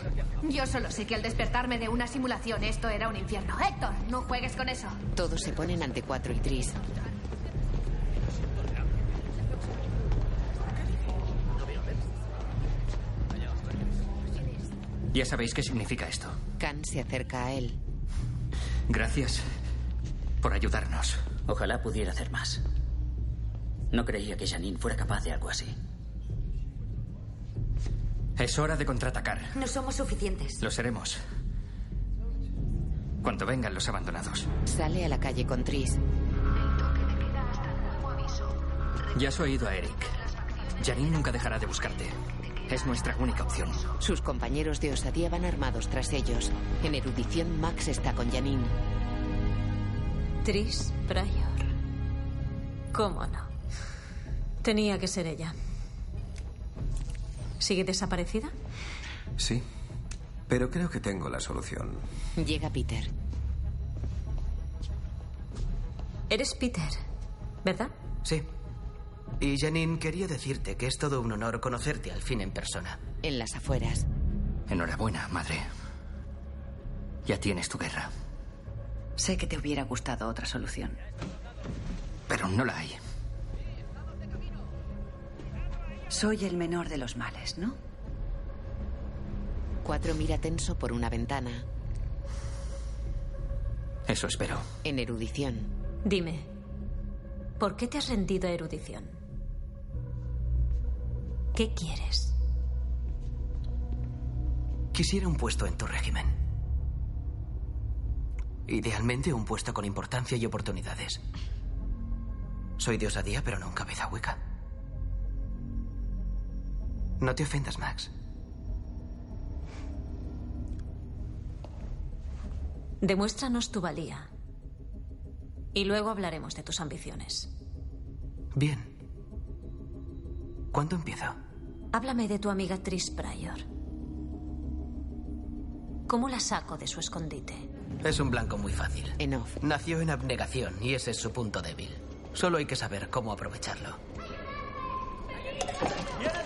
Yo solo sé que al despertarme de una simulación esto era un infierno. Héctor, no juegues con eso. Todos se ponen ante Cuatro y Tris. Ya sabéis qué significa esto. Khan se acerca a él. Gracias por ayudarnos. Ojalá pudiera hacer más. No creía que Janine fuera capaz de algo así. Es hora de contraatacar. No somos suficientes. Lo seremos. Cuando vengan los abandonados. Sale a la calle con Tris. Ya has oído a Eric. Janine nunca dejará de buscarte. Es nuestra única opción. Sus compañeros de osadía van armados tras ellos. En erudición, Max está con Janine. Tris Pryor. ¿Cómo no? Tenía que ser ella. ¿Sigue desaparecida? Sí. Pero creo que tengo la solución. Llega Peter. Eres Peter, ¿verdad? Sí. Y Janine, quería decirte que es todo un honor conocerte al fin en persona. En las afueras. Enhorabuena, madre. Ya tienes tu guerra. Sé que te hubiera gustado otra solución. Pero no la hay. Soy el menor de los males, ¿no? Cuatro mira tenso por una ventana. Eso espero. En erudición. Dime, ¿por qué te has rendido a erudición? ¿Qué quieres? Quisiera un puesto en tu régimen. Idealmente un puesto con importancia y oportunidades. Soy de osadía, pero no un cabeza hueca. No te ofendas, Max. Demuéstranos tu valía. Y luego hablaremos de tus ambiciones. Bien. ¿Cuándo empiezo? Háblame de tu amiga Tris Pryor. ¿Cómo la saco de su escondite? Es un blanco muy fácil. En off. Nació en abnegación y ese es su punto débil. Solo hay que saber cómo aprovecharlo. ¡Viene de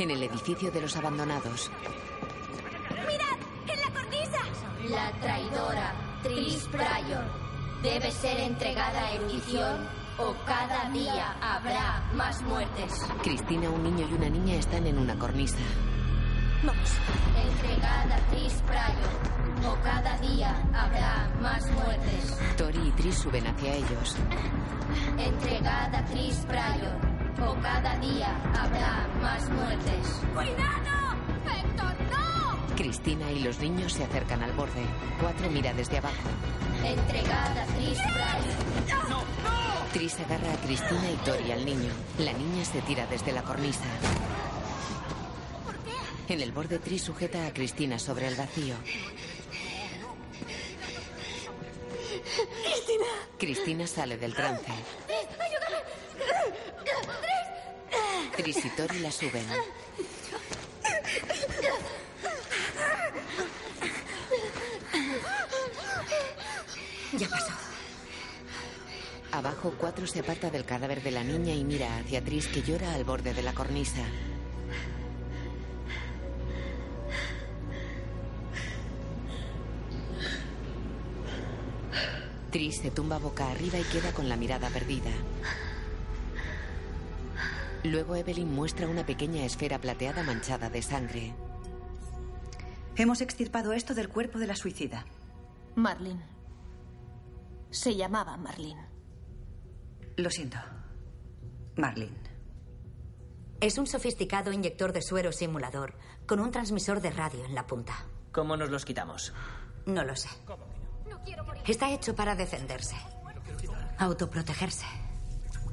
En el edificio de los abandonados. ¡Mirad! ¡En la cornisa! La traidora, Tris Pryor, debe ser entregada a erudición o cada día habrá más muertes. Cristina, un niño y una niña están en una cornisa. Vamos. Entregada a Tris Pryor o cada día habrá más muertes. Tori y Tris suben hacia ellos. Entregada a Tris Pryor o cada día habrá más muertes. ¡Cuidado! ¡Héctor, no! Cristina y los niños se acercan al borde. Cuatro mira desde abajo. Entregada a Tris. ¡No! ¡No! Tris agarra a Cristina y Tori al niño. La niña se tira desde la cornisa. En el borde, Tris sujeta a Cristina sobre el vacío. ¡Cristina! Cristina sale del trance. ¡Ayúdame! Tris y Tori la suben. Ya pasó. Abajo, Cuatro se aparta del cadáver de la niña y mira hacia Tris que llora al borde de la cornisa. Tris se tumba boca arriba y queda con la mirada perdida. Luego Evelyn muestra una pequeña esfera plateada manchada de sangre. Hemos extirpado esto del cuerpo de la suicida. Marlene. Se llamaba Marlene. Lo siento. Marlene. Es un sofisticado inyector de suero simulador con un transmisor de radio en la punta. ¿Cómo nos los quitamos? No lo sé. Está hecho para defenderse. Autoprotegerse.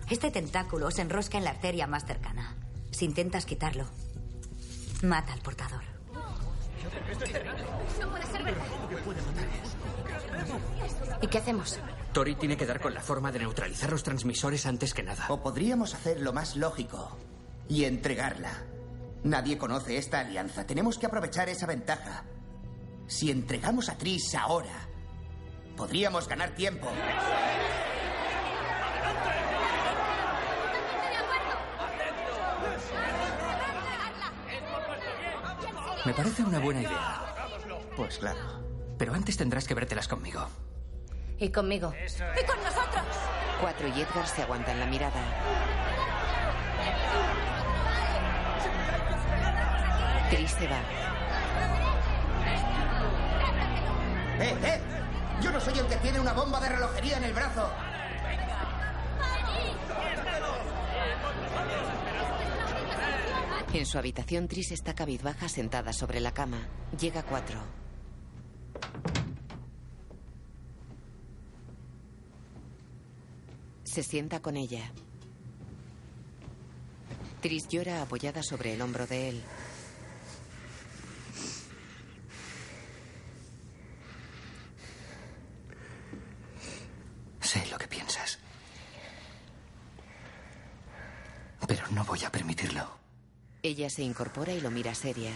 Este tentáculo se enrosca en la arteria más cercana. Si intentas quitarlo, mata al portador. No puede ser verdad. ¿Y qué hacemos? Tori tiene que dar con la forma de neutralizar los transmisores antes que nada. O podríamos hacer lo más lógico y entregarla. Nadie conoce esta alianza. Tenemos que aprovechar esa ventaja. Si entregamos a Tris ahora, podríamos ganar tiempo. Me parece una buena idea. Pues claro. Pero antes tendrás que vértelas conmigo. Y conmigo. ¡Y con nosotros! Cuatro y Edgar se aguantan la mirada. Tris se va. ¡Eh, eh! Yo no soy el que tiene una bomba de relojería en el brazo. En su habitación, Tris está cabizbaja sentada sobre la cama. Llega cuatro. Se sienta con ella. Tris llora apoyada sobre el hombro de él. Sé lo que piensas. Pero no voy a permitirlo. Ella se incorpora y lo mira seria.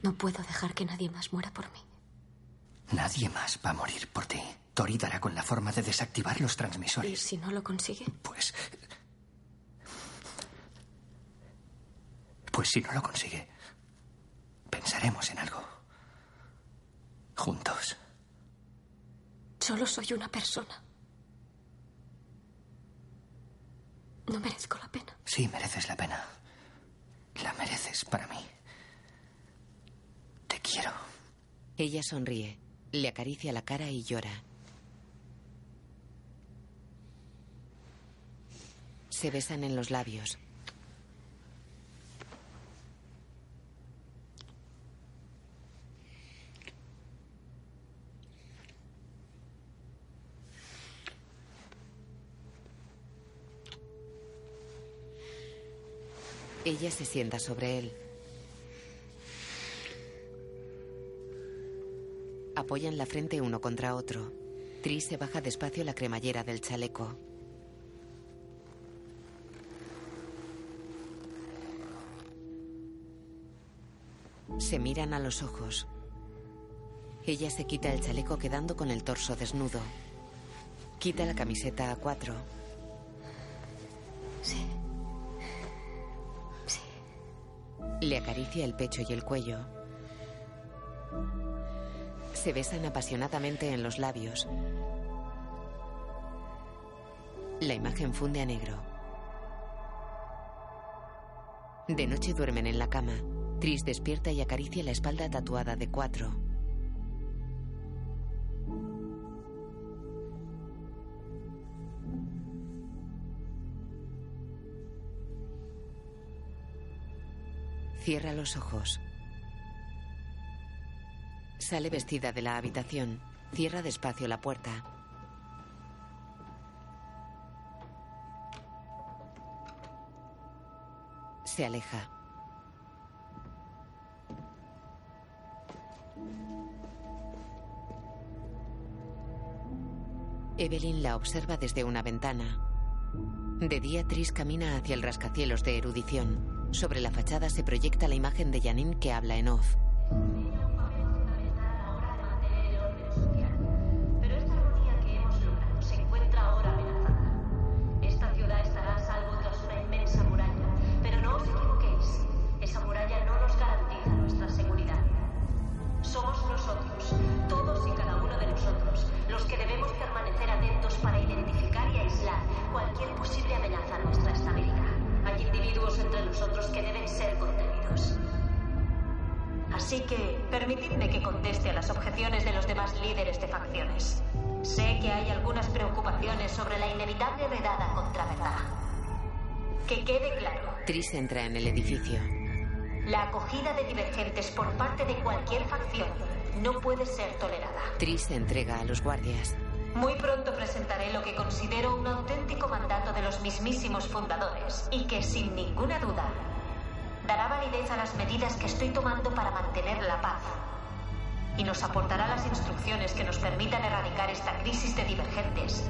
No puedo dejar que nadie más muera por mí. Nadie más va a morir por ti. Tori dará con la forma de desactivar los ¿Y transmisores. si no lo consigue? Pues. Pues si no lo consigue, pensaremos en algo. Juntos. Solo soy una persona. No merezco la pena. Sí, mereces la pena. La mereces para mí. Te quiero. Ella sonríe, le acaricia la cara y llora. Se besan en los labios. Ella se sienta sobre él. Apoyan la frente uno contra otro. Tris se baja despacio la cremallera del chaleco. Se miran a los ojos. Ella se quita el chaleco quedando con el torso desnudo. Quita la camiseta a cuatro. Le acaricia el pecho y el cuello. Se besan apasionadamente en los labios. La imagen funde a negro. De noche duermen en la cama. Tris despierta y acaricia la espalda tatuada de cuatro. Cierra los ojos. Sale vestida de la habitación. Cierra despacio la puerta. Se aleja. Evelyn la observa desde una ventana. De día, Tris camina hacia el rascacielos de erudición. Sobre la fachada se proyecta la imagen de Janine que habla en off. Se entrega a los guardias. Muy pronto presentaré lo que considero un auténtico mandato de los mismísimos fundadores y que, sin ninguna duda, dará validez a las medidas que estoy tomando para mantener la paz y nos aportará las instrucciones que nos permitan erradicar esta crisis de divergentes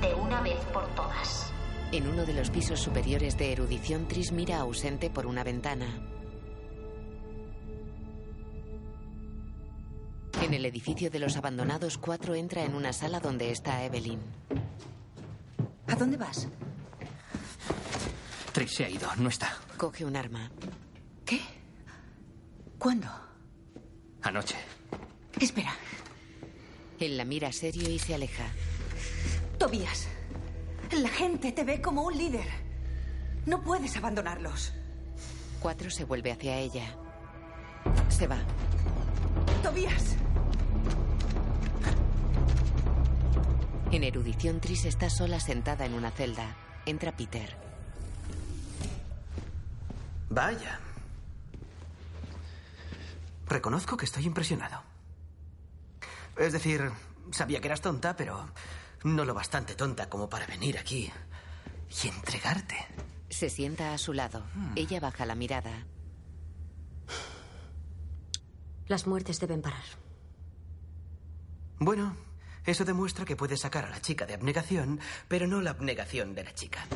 de una vez por todas. En uno de los pisos superiores de erudición, Tris mira ausente por una ventana. En el edificio de los abandonados, Cuatro entra en una sala donde está Evelyn. ¿A dónde vas? Tris se ha ido, no está. Coge un arma. ¿Qué? ¿Cuándo? Anoche. Espera. Él la mira serio y se aleja. Tobías, la gente te ve como un líder. No puedes abandonarlos. Cuatro se vuelve hacia ella. Se va. Tobías. En erudición, Tris está sola sentada en una celda. Entra Peter. Vaya. Reconozco que estoy impresionado. Es decir, sabía que eras tonta, pero no lo bastante tonta como para venir aquí y entregarte. Se sienta a su lado. Ella baja la mirada. Las muertes deben parar. Bueno, eso demuestra que puedes sacar a la chica de abnegación, pero no la abnegación de la chica.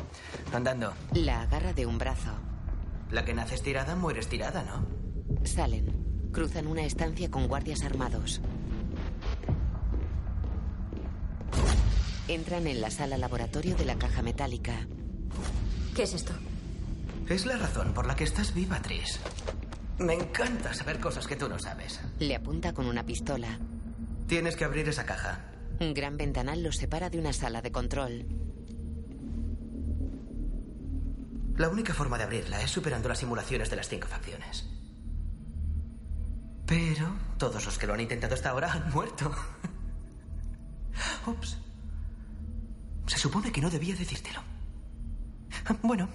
Andando. La agarra de un brazo. La que nace estirada muere estirada, ¿no? Salen. Cruzan una estancia con guardias armados. Entran en la sala laboratorio de la caja metálica. ¿Qué es esto? Es la razón por la que estás viva, Tris. Me encanta saber cosas que tú no sabes. Le apunta con una pistola. Tienes que abrir esa caja. Un gran ventanal los separa de una sala de control. La única forma de abrirla es superando las simulaciones de las cinco facciones. Pero todos los que lo han intentado hasta ahora han muerto. Ups. Se supone que no debía decírtelo. Bueno.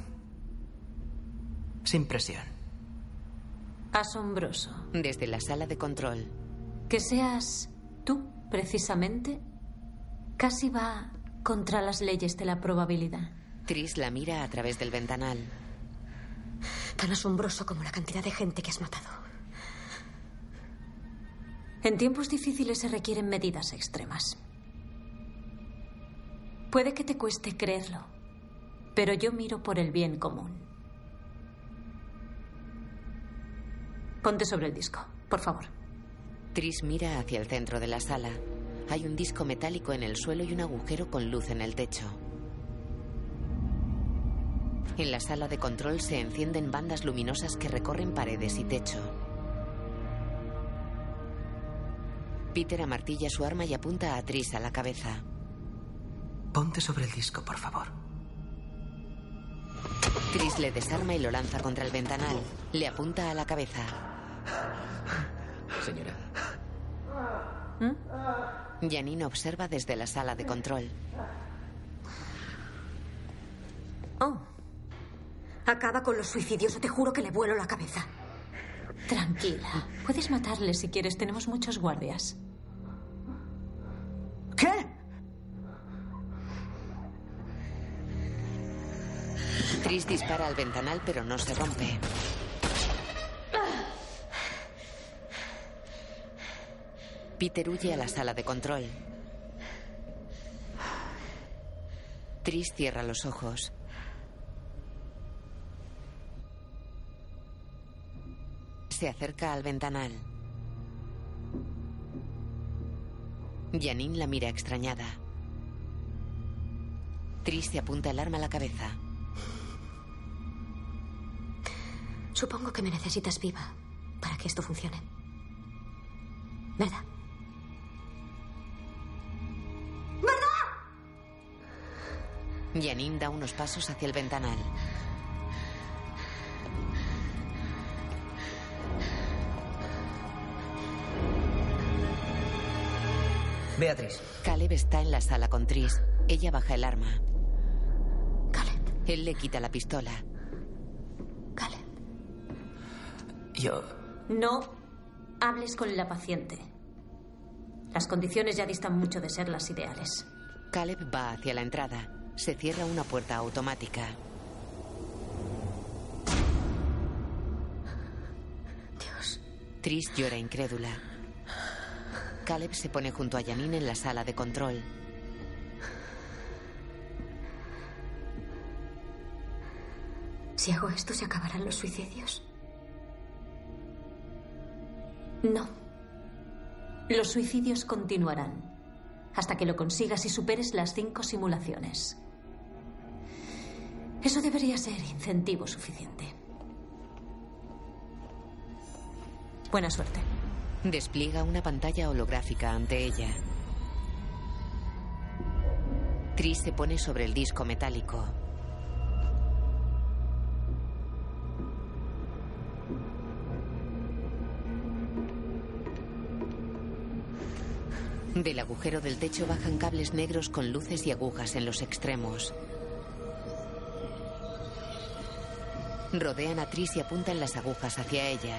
Sin presión. Asombroso. Desde la sala de control. Que seas tú, precisamente, casi va contra las leyes de la probabilidad. Tris la mira a través del ventanal. Tan asombroso como la cantidad de gente que has matado. En tiempos difíciles se requieren medidas extremas. Puede que te cueste creerlo, pero yo miro por el bien común. Ponte sobre el disco, por favor. Tris mira hacia el centro de la sala. Hay un disco metálico en el suelo y un agujero con luz en el techo. En la sala de control se encienden bandas luminosas que recorren paredes y techo. Peter amartilla su arma y apunta a Tris a la cabeza. Ponte sobre el disco, por favor. Tris le desarma y lo lanza contra el ventanal. Le apunta a la cabeza. Señora. Janine observa desde la sala de control. Oh. Acaba con los suicidios o te juro que le vuelo la cabeza. Tranquila. Puedes matarle si quieres. Tenemos muchos guardias. ¿Qué? Tris dispara al ventanal pero no se rompe. Peter huye a la sala de control. Tris cierra los ojos. Se acerca al ventanal. Janine la mira extrañada. Tris se apunta el arma a la cabeza. Supongo que me necesitas viva para que esto funcione. ¿Verdad? Janine da unos pasos hacia el ventanal. Beatriz. Caleb está en la sala con Tris. Ella baja el arma. Caleb. Él le quita la pistola. Caleb. Yo. No hables con la paciente. Las condiciones ya distan mucho de ser las ideales. Caleb va hacia la entrada. Se cierra una puerta automática. Dios. Tris llora incrédula. Caleb se pone junto a Janine en la sala de control. Si hago esto, ¿se acabarán los suicidios? No. Los suicidios continuarán hasta que lo consigas y superes las cinco simulaciones. Eso debería ser incentivo suficiente. Buena suerte. Despliega una pantalla holográfica ante ella. Tris se pone sobre el disco metálico. Del agujero del techo bajan cables negros con luces y agujas en los extremos. Rodean a Tris y apuntan las agujas hacia ella.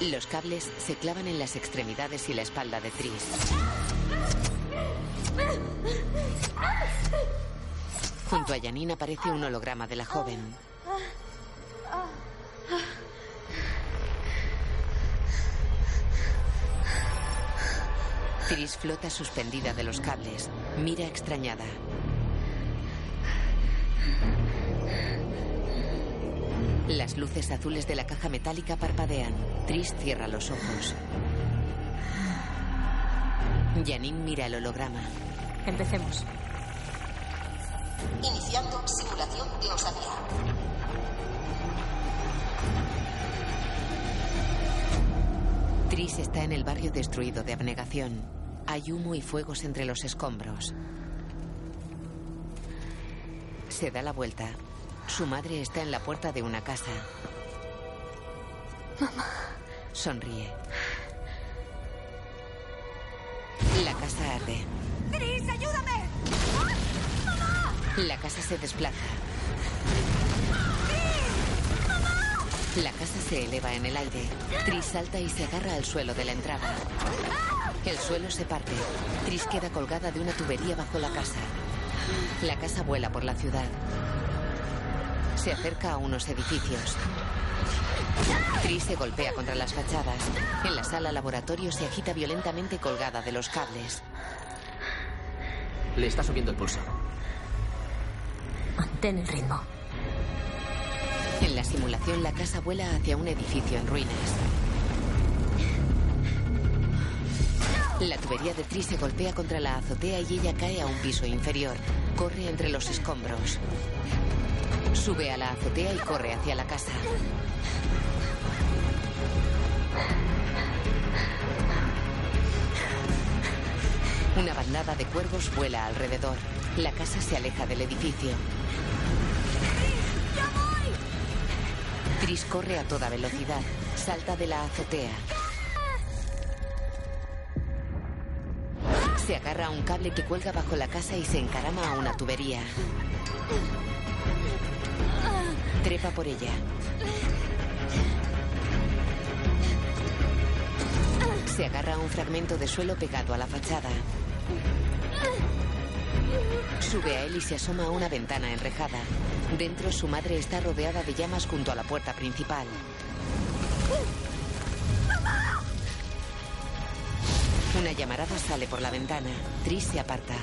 Los cables se clavan en las extremidades y la espalda de Tris. Junto a Janine aparece un holograma de la joven. Tris flota suspendida de los cables. Mira extrañada. Las luces azules de la caja metálica parpadean. Tris cierra los ojos. Janine mira el holograma. Empecemos. Iniciando simulación de osadía. Tris está en el barrio destruido de abnegación. Hay humo y fuegos entre los escombros. Se da la vuelta. Su madre está en la puerta de una casa. Mamá. Sonríe. La casa arde. ¡Tris, ayúdame! La casa se desplaza. La casa se eleva en el aire. Tris salta y se agarra al suelo de la entrada. El suelo se parte. Tris queda colgada de una tubería bajo la casa. La casa vuela por la ciudad. Se acerca a unos edificios. Tris se golpea contra las fachadas. En la sala laboratorio se agita violentamente colgada de los cables. Le está subiendo el pulso. Mantén el ritmo. En la simulación, la casa vuela hacia un edificio en ruinas. La tubería de Tris se golpea contra la azotea y ella cae a un piso inferior. Corre entre los escombros. Sube a la azotea y corre hacia la casa. Una bandada de cuervos vuela alrededor. La casa se aleja del edificio. Tris corre a toda velocidad. Salta de la azotea. Se agarra a un cable que cuelga bajo la casa y se encarama a una tubería. Trepa por ella. Se agarra a un fragmento de suelo pegado a la fachada. Sube a él y se asoma a una ventana enrejada. Dentro su madre está rodeada de llamas junto a la puerta principal. Una llamarada sale por la ventana. Tris se aparta.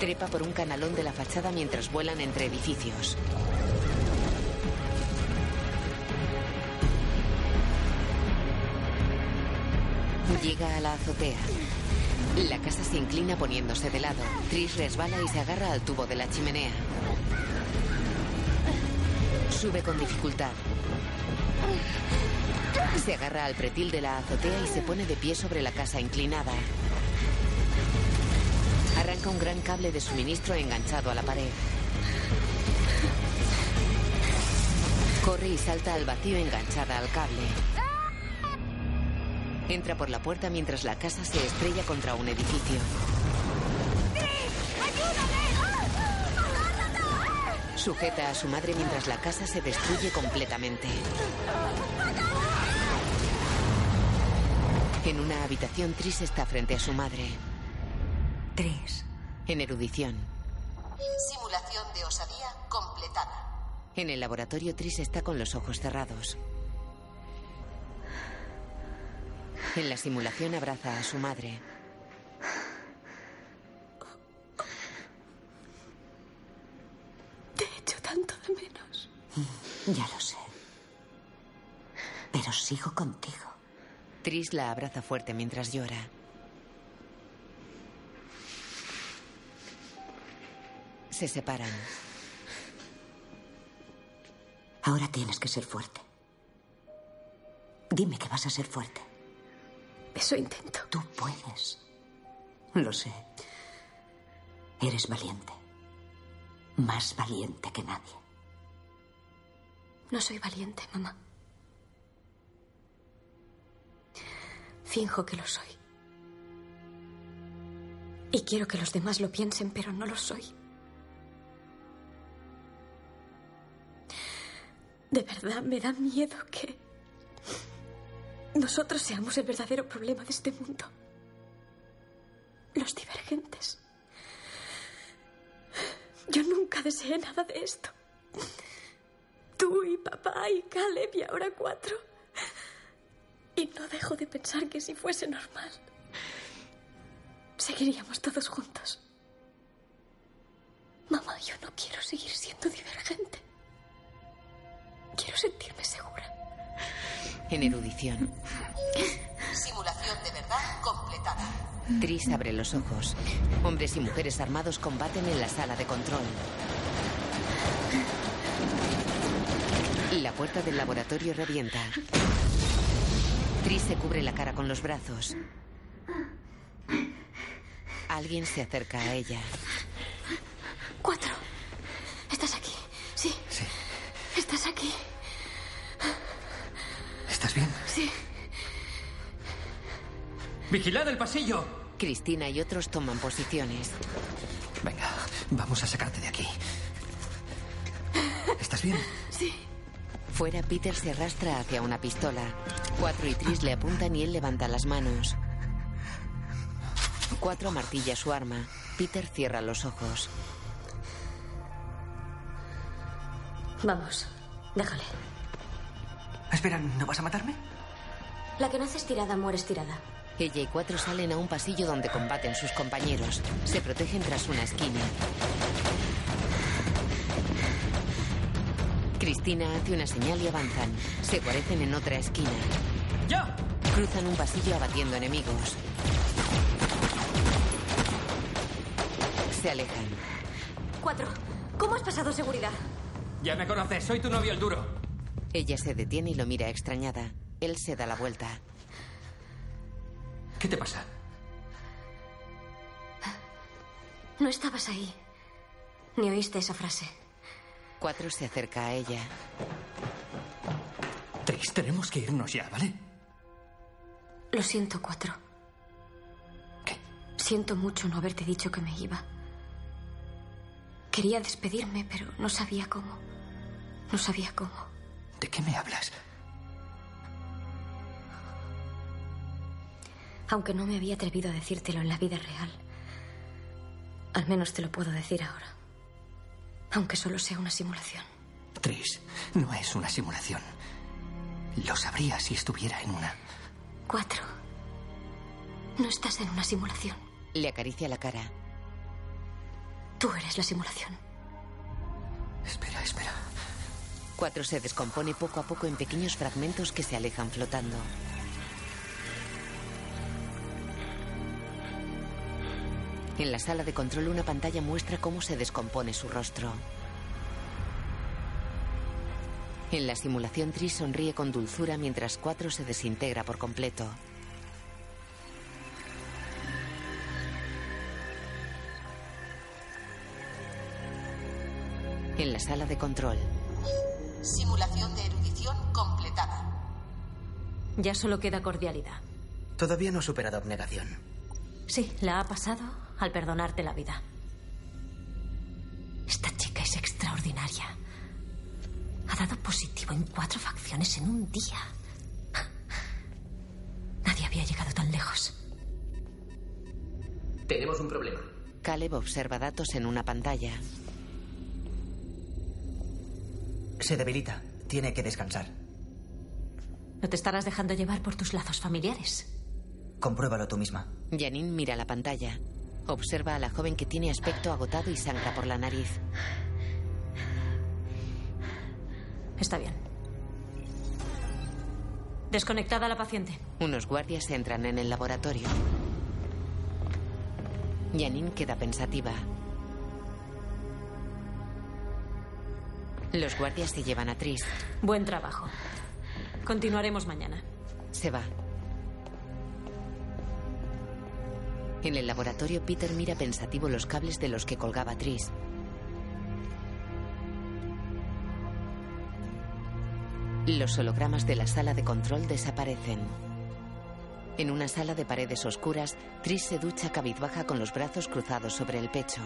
Trepa por un canalón de la fachada mientras vuelan entre edificios. Llega a la azotea. La casa se inclina poniéndose de lado. Tris resbala y se agarra al tubo de la chimenea. Sube con dificultad. Se agarra al pretil de la azotea y se pone de pie sobre la casa inclinada. Arranca un gran cable de suministro enganchado a la pared. Corre y salta al vacío enganchada al cable. Entra por la puerta mientras la casa se estrella contra un edificio. Sujeta a su madre mientras la casa se destruye completamente. En una habitación, Tris está frente a su madre. Tris. En erudición. Simulación de osadía completada. En el laboratorio, Tris está con los ojos cerrados. En la simulación abraza a su madre. Te echo tanto de menos. Ya lo sé. Pero sigo contigo. Tris la abraza fuerte mientras llora. Se separan. Ahora tienes que ser fuerte. Dime que vas a ser fuerte. Eso intento. Tú puedes. Lo sé. Eres valiente. Más valiente que nadie. No soy valiente, mamá. Finjo que lo soy. Y quiero que los demás lo piensen, pero no lo soy. De verdad me da miedo que nosotros seamos el verdadero problema de este mundo. Los divergentes. Yo nunca deseé nada de esto. Tú y papá y Caleb y ahora cuatro. Y no dejo de pensar que si fuese normal, seguiríamos todos juntos. Mamá, yo no quiero seguir siendo divergente. Quiero sentirme segura. En erudición, Simulación de verdad completada. Tris abre los ojos. Hombres y mujeres armados combaten en la sala de control. La puerta del laboratorio revienta. Tris se cubre la cara con los brazos. Alguien se acerca a ella. Cuatro. ¿Estás aquí? Sí. Sí. ¿Estás aquí? ¿Estás bien? Sí. ¡Vigilad el pasillo! Cristina y otros toman posiciones. Venga, vamos a sacarte de aquí. ¿Estás bien? Sí. Fuera, Peter se arrastra hacia una pistola. Cuatro y Tris le apuntan y él levanta las manos. Cuatro martilla su arma. Peter cierra los ojos. Vamos, déjale. Espera, ¿no vas a matarme? La que nace estirada muere estirada. Ella y cuatro salen a un pasillo donde combaten sus compañeros. Se protegen tras una esquina. Cristina hace una señal y avanzan. Se guarecen en otra esquina. ¡Ya! Cruzan un pasillo abatiendo enemigos. Se alejan. Cuatro. ¿Cómo has pasado seguridad? Ya me conoces, soy tu novio el duro. Ella se detiene y lo mira extrañada. Él se da la vuelta. ¿Qué te pasa? No estabas ahí. Ni oíste esa frase. Cuatro se acerca a ella. Tris, tenemos que irnos ya, ¿vale? Lo siento, Cuatro. ¿Qué? Siento mucho no haberte dicho que me iba. Quería despedirme, pero no sabía cómo. No sabía cómo. ¿De qué me hablas? Aunque no me había atrevido a decírtelo en la vida real, al menos te lo puedo decir ahora. Aunque solo sea una simulación. Tris, no es una simulación. Lo sabría si estuviera en una. Cuatro. No estás en una simulación. Le acaricia la cara. Tú eres la simulación. Espera, espera. Cuatro se descompone poco a poco en pequeños fragmentos que se alejan flotando. En la sala de control una pantalla muestra cómo se descompone su rostro. En la simulación Tris sonríe con dulzura mientras Cuatro se desintegra por completo. En la sala de control, Simulación de erudición completada. Ya solo queda cordialidad. Todavía no he superado abnegación. Sí, la ha pasado al perdonarte la vida. Esta chica es extraordinaria. Ha dado positivo en cuatro facciones en un día. Nadie había llegado tan lejos. Tenemos un problema. Caleb observa datos en una pantalla. Se debilita. Tiene que descansar. ¿No te estarás dejando llevar por tus lazos familiares? Compruébalo tú misma. Janine mira la pantalla. Observa a la joven que tiene aspecto agotado y sangra por la nariz. Está bien. Desconectada la paciente. Unos guardias entran en el laboratorio. Janine queda pensativa. Los guardias se llevan a Tris. Buen trabajo. Continuaremos mañana. Se va. En el laboratorio, Peter mira pensativo los cables de los que colgaba Tris. Los hologramas de la sala de control desaparecen. En una sala de paredes oscuras, Tris se ducha cabizbaja con los brazos cruzados sobre el pecho.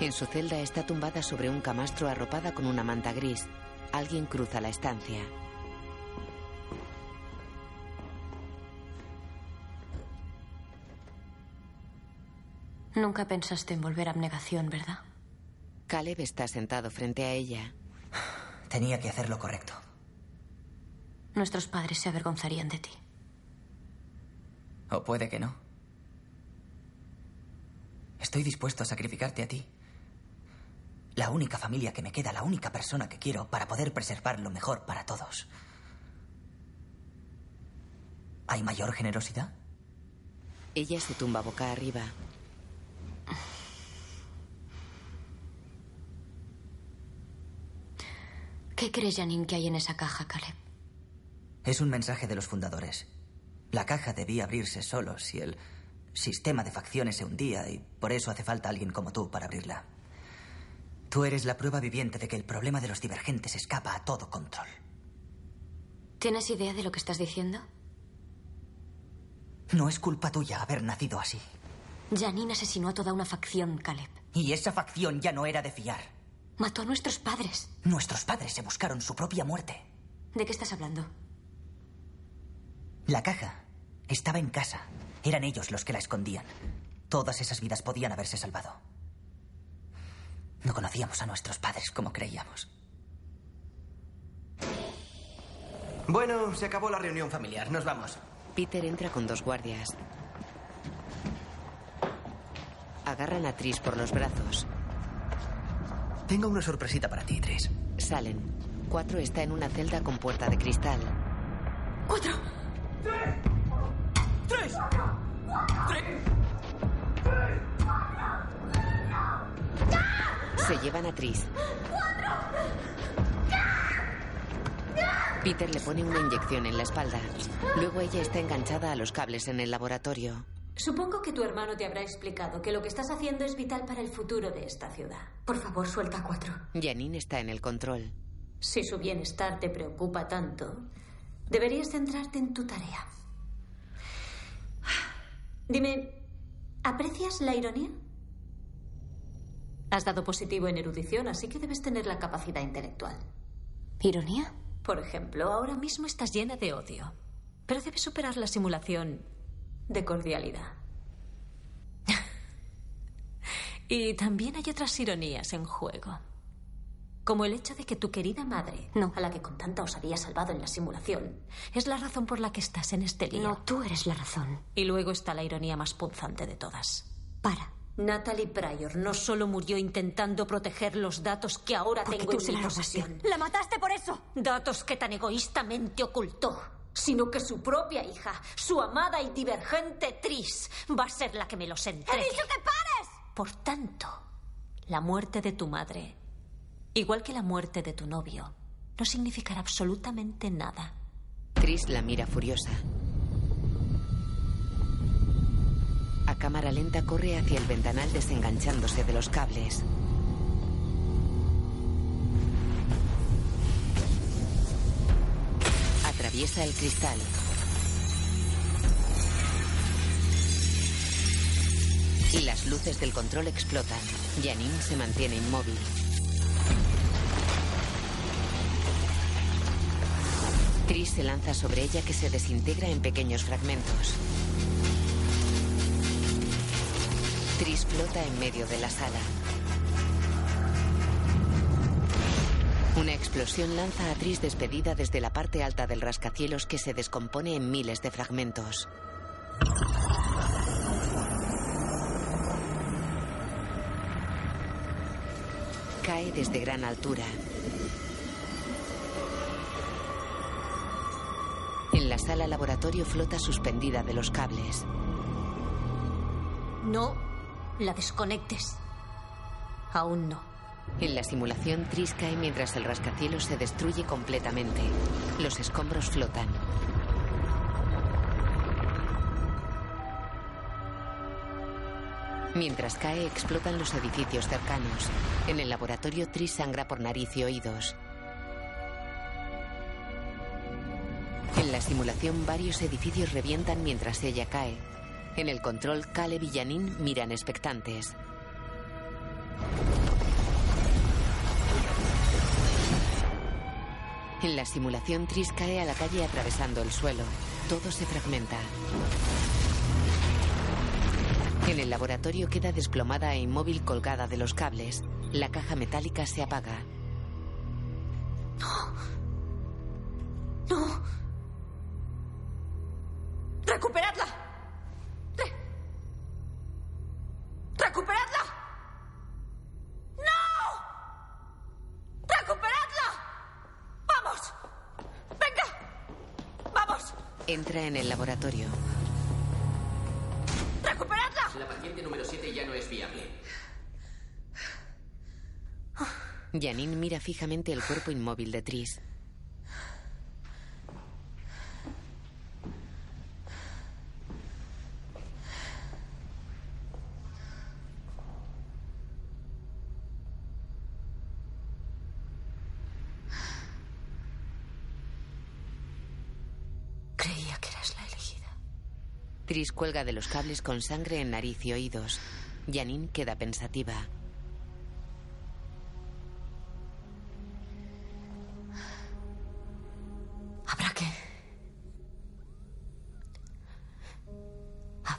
En su celda está tumbada sobre un camastro arropada con una manta gris. Alguien cruza la estancia. Nunca pensaste en volver a abnegación, ¿verdad? Caleb está sentado frente a ella. Tenía que hacer lo correcto. Nuestros padres se avergonzarían de ti. O puede que no. Estoy dispuesto a sacrificarte a ti. La única familia que me queda, la única persona que quiero para poder preservar lo mejor para todos. ¿Hay mayor generosidad? Ella se tumba boca arriba. ¿Qué crees, Janine, que hay en esa caja, Caleb? Es un mensaje de los fundadores. La caja debía abrirse solo si el sistema de facciones se hundía y por eso hace falta alguien como tú para abrirla. Tú eres la prueba viviente de que el problema de los divergentes escapa a todo control. ¿Tienes idea de lo que estás diciendo? No es culpa tuya haber nacido así. Janine asesinó a toda una facción, Caleb. Y esa facción ya no era de fiar. Mató a nuestros padres. Nuestros padres se buscaron su propia muerte. ¿De qué estás hablando? La caja estaba en casa. Eran ellos los que la escondían. Todas esas vidas podían haberse salvado. No conocíamos a nuestros padres como creíamos. Bueno, se acabó la reunión familiar. Nos vamos. Peter entra con dos guardias. Agarran a Tris por los brazos. Tengo una sorpresita para ti, Tris. Salen. Cuatro está en una celda con puerta de cristal. ¡Cuatro! ¡Tres! ¡Tres! ¡Tres! Se llevan a Tris. Peter le pone una inyección en la espalda. Luego ella está enganchada a los cables en el laboratorio. Supongo que tu hermano te habrá explicado que lo que estás haciendo es vital para el futuro de esta ciudad. Por favor, suelta a cuatro. Janine está en el control. Si su bienestar te preocupa tanto, deberías centrarte en tu tarea. Dime, ¿aprecias la ironía? Has dado positivo en erudición, así que debes tener la capacidad intelectual. ¿Ironía? Por ejemplo, ahora mismo estás llena de odio, pero debes superar la simulación de cordialidad. y también hay otras ironías en juego. Como el hecho de que tu querida madre, no. a la que con tanta os había salvado en la simulación, es la razón por la que estás en este lío. No, tú eres la razón. Y luego está la ironía más punzante de todas. Para. Natalie Pryor no solo murió intentando proteger los datos que ahora Porque tengo tú en se mi la posesión. ¡La mataste por eso! Datos que tan egoístamente ocultó. Sino que su propia hija, su amada y divergente Tris, va a ser la que me los entregue. ¡He dicho que pares! Por tanto, la muerte de tu madre, igual que la muerte de tu novio, no significará absolutamente nada. Tris la mira furiosa. A cámara lenta corre hacia el ventanal desenganchándose de los cables. Atraviesa el cristal. Y las luces del control explotan. Janine se mantiene inmóvil. Tris se lanza sobre ella que se desintegra en pequeños fragmentos. Tris flota en medio de la sala. Una explosión lanza a Tris despedida desde la parte alta del rascacielos que se descompone en miles de fragmentos. Cae desde gran altura. En la sala laboratorio flota suspendida de los cables. No la desconectes. Aún no. En la simulación, Tris cae mientras el rascacielos se destruye completamente. Los escombros flotan. Mientras cae, explotan los edificios cercanos. En el laboratorio, Tris sangra por nariz y oídos. En la simulación, varios edificios revientan mientras ella cae. En el control, Caleb y miran expectantes. En la simulación, Tris cae a la calle atravesando el suelo. Todo se fragmenta. En el laboratorio queda desplomada e inmóvil colgada de los cables. La caja metálica se apaga. Janine mira fijamente el cuerpo inmóvil de Tris. Creía que eras la elegida. Tris cuelga de los cables con sangre en nariz y oídos. Janine queda pensativa.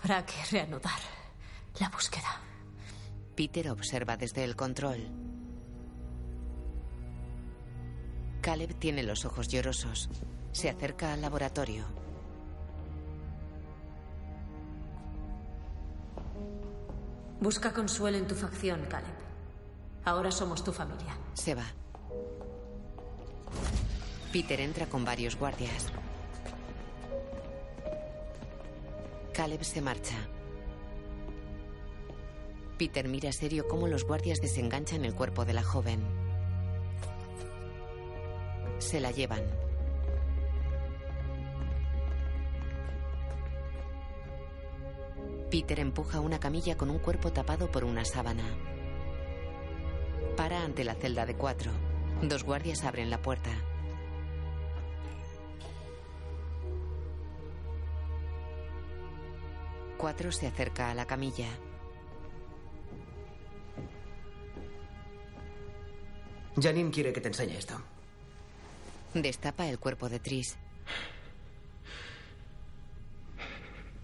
Habrá que reanudar la búsqueda. Peter observa desde el control. Caleb tiene los ojos llorosos. Se acerca al laboratorio. Busca consuelo en tu facción, Caleb. Ahora somos tu familia. Se va. Peter entra con varios guardias. Caleb se marcha. Peter mira serio cómo los guardias desenganchan el cuerpo de la joven. Se la llevan. Peter empuja una camilla con un cuerpo tapado por una sábana. Para ante la celda de cuatro. Dos guardias abren la puerta. Cuatro se acerca a la camilla. Janine quiere que te enseñe esto. Destapa el cuerpo de Tris.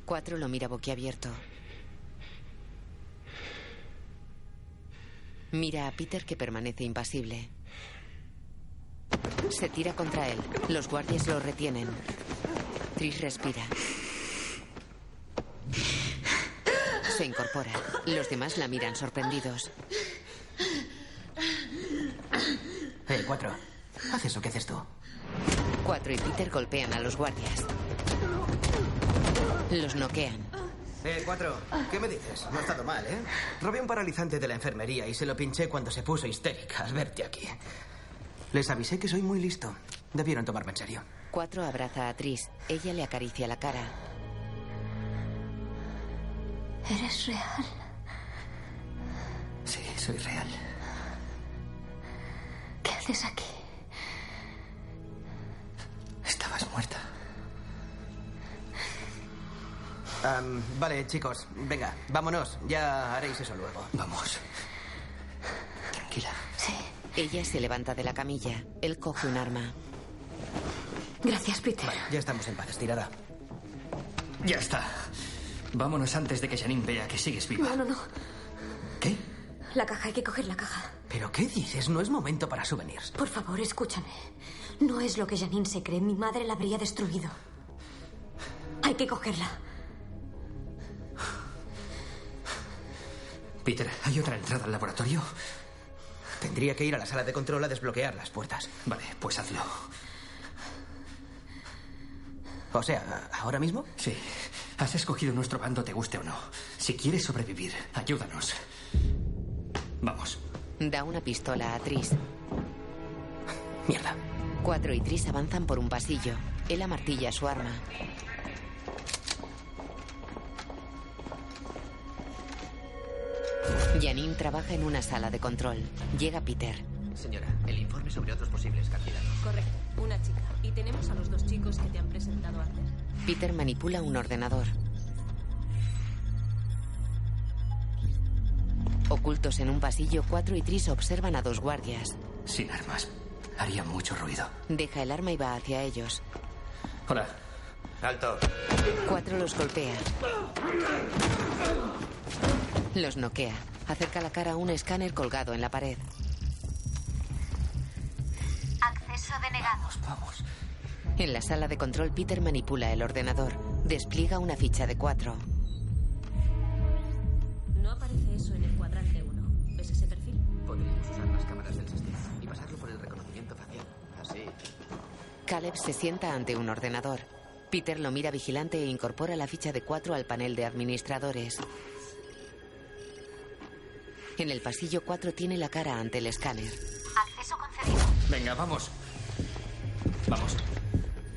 Cuatro lo mira boquiabierto. Mira a Peter que permanece impasible. Se tira contra él. Los guardias lo retienen. Tris respira. Se incorpora. Los demás la miran sorprendidos. Eh, cuatro. Haz eso que haces tú. Cuatro y Peter golpean a los guardias. Los noquean. Eh, cuatro. ¿Qué me dices? No ha estado mal, ¿eh? Robé un paralizante de la enfermería y se lo pinché cuando se puso histérica al verte aquí. Les avisé que soy muy listo. Debieron tomarme en serio. Cuatro abraza a Tris. Ella le acaricia la cara. Eres real. Sí, soy real. ¿Qué haces aquí? Estabas muerta. Vale, chicos, venga, vámonos. Ya haréis eso luego. Vamos. Tranquila. Sí. Ella se levanta de la camilla. Él coge un arma. Gracias, Peter. Ya estamos en paz, estirada. Ya está. Vámonos antes de que Janine vea que sigues viva. No, no, no. ¿Qué? La caja, hay que coger la caja. ¿Pero qué dices? No es momento para souvenirs. Por favor, escúchame. No es lo que Janine se cree. Mi madre la habría destruido. Hay que cogerla. Peter, ¿hay otra entrada al laboratorio? Tendría que ir a la sala de control a desbloquear las puertas. Vale, pues hazlo. O sea, ¿ahora mismo? Sí. Has escogido nuestro bando, te guste o no. Si quieres sobrevivir, ayúdanos. Vamos. Da una pistola a Tris. Mierda. Cuatro y Tris avanzan por un pasillo. Él amartilla su arma. Janine trabaja en una sala de control. Llega Peter. Señora, el informe sobre otros posibles candidatos. Correcto, una chica. Y tenemos a los dos chicos que te han presentado antes. Peter manipula un ordenador. Ocultos en un pasillo, Cuatro y Tris observan a dos guardias. Sin armas. Haría mucho ruido. Deja el arma y va hacia ellos. Hola. Alto. Cuatro los golpea. Los noquea. Acerca la cara a un escáner colgado en la pared. Acceso denegado. Vamos. En la sala de control, Peter manipula el ordenador. Despliega una ficha de cuatro. No aparece eso en el cuadrante 1. ¿Ves ese perfil? Podríamos usar las cámaras del sistema y pasarlo por el reconocimiento facial. Así. Caleb se sienta ante un ordenador. Peter lo mira vigilante e incorpora la ficha de cuatro al panel de administradores. En el pasillo 4 tiene la cara ante el escáner. Acceso concedido. Venga, vamos. Vamos.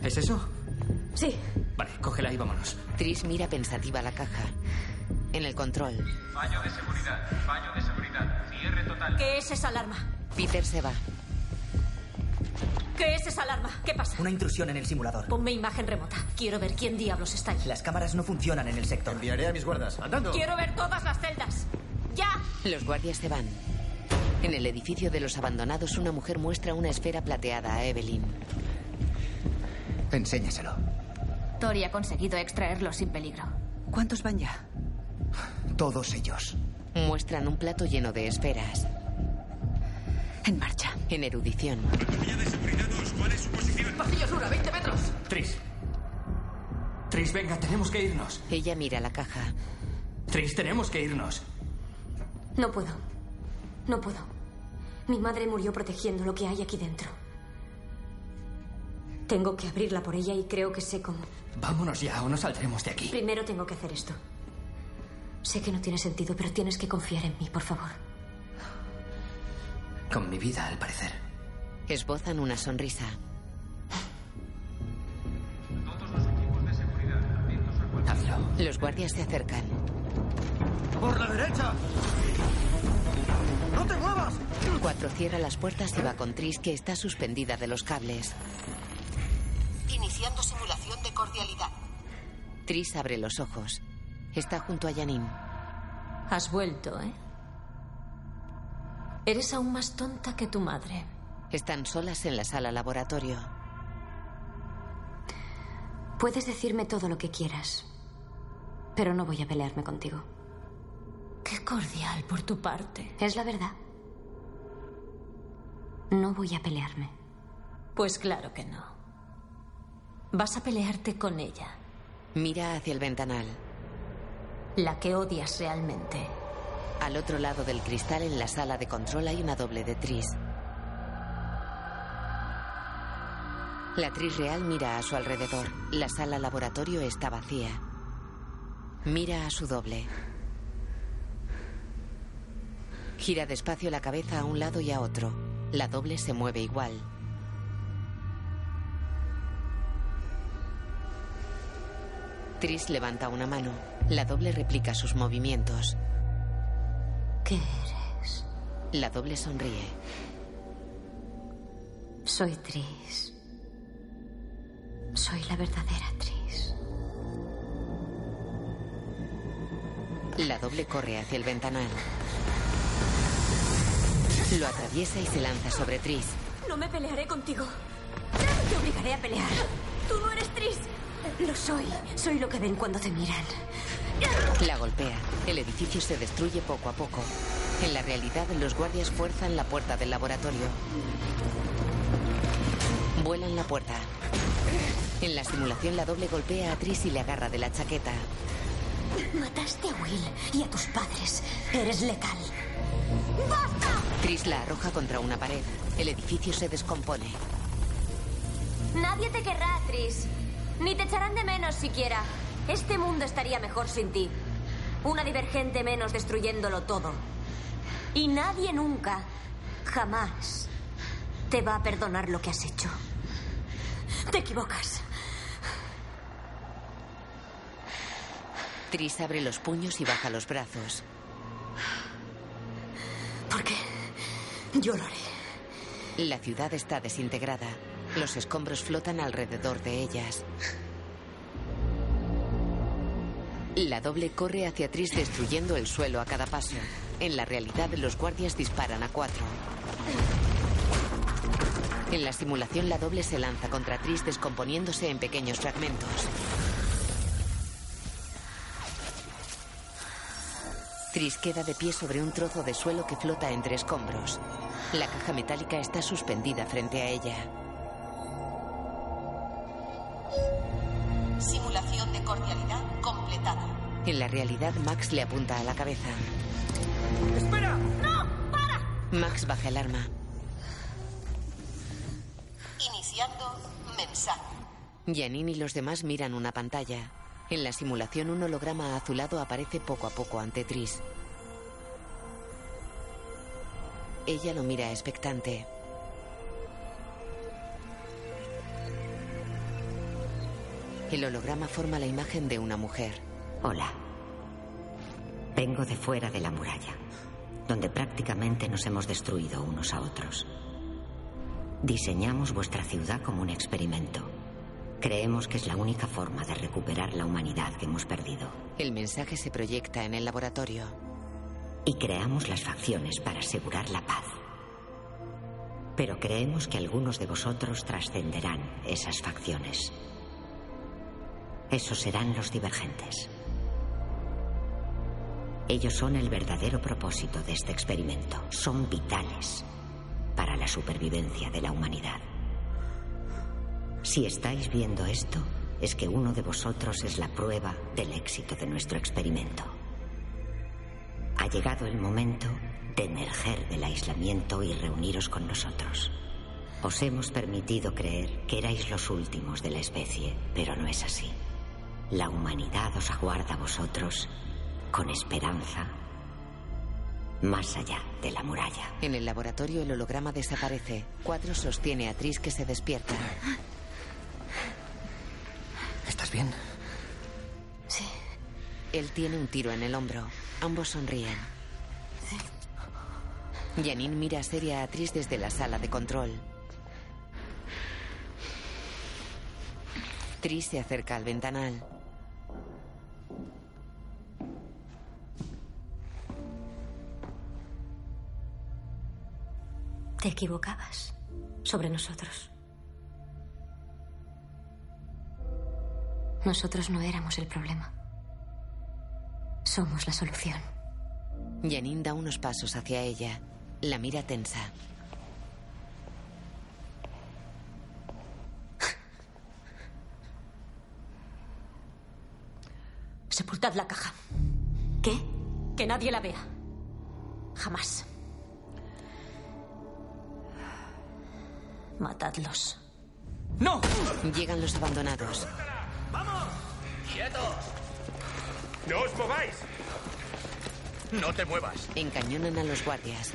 ¿Es eso? Sí. Vale, cógela y vámonos. Tris mira pensativa la caja. En el control, Fallo de seguridad, fallo de seguridad, cierre total. ¿Qué es esa alarma? Peter se va. ¿Qué es esa alarma? ¿Qué pasa? Una intrusión en el simulador. Ponme imagen remota. Quiero ver quién diablos está ahí. Las cámaras no funcionan en el sector. Enviaré a mis guardas. Andando. Quiero ver todas las celdas. ¡Ya! Los guardias se van. En el edificio de los abandonados, una mujer muestra una esfera plateada a Evelyn. Enséñaselo. Tori ha conseguido extraerlo sin peligro. ¿Cuántos van ya? Todos ellos. Muestran un plato lleno de esferas. En marcha. En erudición. ¿Cuál es su posición? Pasillo sur, a 20 metros. Tris. Tris, venga, tenemos que irnos. Ella mira la caja. Tris, tenemos que irnos. No puedo. No puedo. Mi madre murió protegiendo lo que hay aquí dentro. Tengo que abrirla por ella y creo que sé cómo. Vámonos ya o no saldremos de aquí. Primero tengo que hacer esto. Sé que no tiene sentido, pero tienes que confiar en mí, por favor. Con mi vida, al parecer. Esbozan una sonrisa. Hazlo. Los guardias se acercan. ¡Por la derecha! ¡No te muevas! Cuatro cierra las puertas y va con Tris, que está suspendida de los cables. Iniciando simulación de cordialidad. Tris abre los ojos. Está junto a Janine. Has vuelto, ¿eh? Eres aún más tonta que tu madre. Están solas en la sala laboratorio. Puedes decirme todo lo que quieras, pero no voy a pelearme contigo. Qué cordial por tu parte. Es la verdad. No voy a pelearme. Pues claro que no. Vas a pelearte con ella, Mira hacia el ventanal. la que odias realmente. Al otro lado del cristal, en la sala de control, hay una doble de Tris. La Tris real mira a su alrededor. La sala laboratorio está vacía. Mira a su doble. Gira despacio la cabeza a un lado y a otro. La doble se mueve igual. Tris levanta una mano. La doble replica sus movimientos. ¿Qué eres? La doble sonríe. Soy Tris. Soy la verdadera Tris. La doble corre hacia el ventanal. Lo atraviesa y se lanza sobre Tris. No me pelearé contigo. Te obligaré a pelear. Tú no eres Tris. Lo soy. Soy lo que ven cuando te miran. La golpea. El edificio se destruye poco a poco. En la realidad, los guardias fuerzan la puerta del laboratorio. Vuelan la puerta. En la simulación, la doble golpea a Tris y le agarra de la chaqueta. Mataste a Will y a tus padres. Eres letal. ¡Basta! Tris la arroja contra una pared. El edificio se descompone. Nadie te querrá, Tris. Ni te echarán de menos siquiera. Este mundo estaría mejor sin ti. Una divergente menos destruyéndolo todo. Y nadie nunca, jamás, te va a perdonar lo que has hecho. Te equivocas. Tris abre los puños y baja los brazos. ¿Por qué? Yo lo haré. La ciudad está desintegrada. Los escombros flotan alrededor de ellas. La doble corre hacia Tris destruyendo el suelo a cada paso. En la realidad, los guardias disparan a cuatro. En la simulación, la doble se lanza contra Tris descomponiéndose en pequeños fragmentos. Tris queda de pie sobre un trozo de suelo que flota entre escombros. La caja metálica está suspendida frente a ella. En la realidad, Max le apunta a la cabeza. ¡Espera! ¡No! ¡Para! Max baja el arma. Iniciando mensaje. Janine y los demás miran una pantalla. En la simulación, un holograma azulado aparece poco a poco ante Tris. Ella lo mira expectante. El holograma forma la imagen de una mujer. Hola. Vengo de fuera de la muralla, donde prácticamente nos hemos destruido unos a otros. Diseñamos vuestra ciudad como un experimento. Creemos que es la única forma de recuperar la humanidad que hemos perdido. El mensaje se proyecta en el laboratorio. Y creamos las facciones para asegurar la paz. Pero creemos que algunos de vosotros trascenderán esas facciones. Esos serán los divergentes. Ellos son el verdadero propósito de este experimento. Son vitales para la supervivencia de la humanidad. Si estáis viendo esto, es que uno de vosotros es la prueba del éxito de nuestro experimento. Ha llegado el momento de emerger del aislamiento y reuniros con nosotros. Os hemos permitido creer que erais los últimos de la especie, pero no es así. La humanidad os aguarda a vosotros con esperanza más allá de la muralla. En el laboratorio el holograma desaparece. Cuatro sostiene a Tris que se despierta. ¿Estás bien? Sí. Él tiene un tiro en el hombro. Ambos sonríen. Janine mira seria a Tris desde la sala de control. Tris se acerca al ventanal. Te equivocabas sobre nosotros. Nosotros no éramos el problema. Somos la solución. Janine da unos pasos hacia ella. La mira tensa. Sepultad la caja. ¿Qué? Que nadie la vea. Jamás. Matadlos. ¡No! Llegan los abandonados. ¡Vamos! ¡Quietos! ¡No os mováis! No te muevas. Encañonan a los guardias.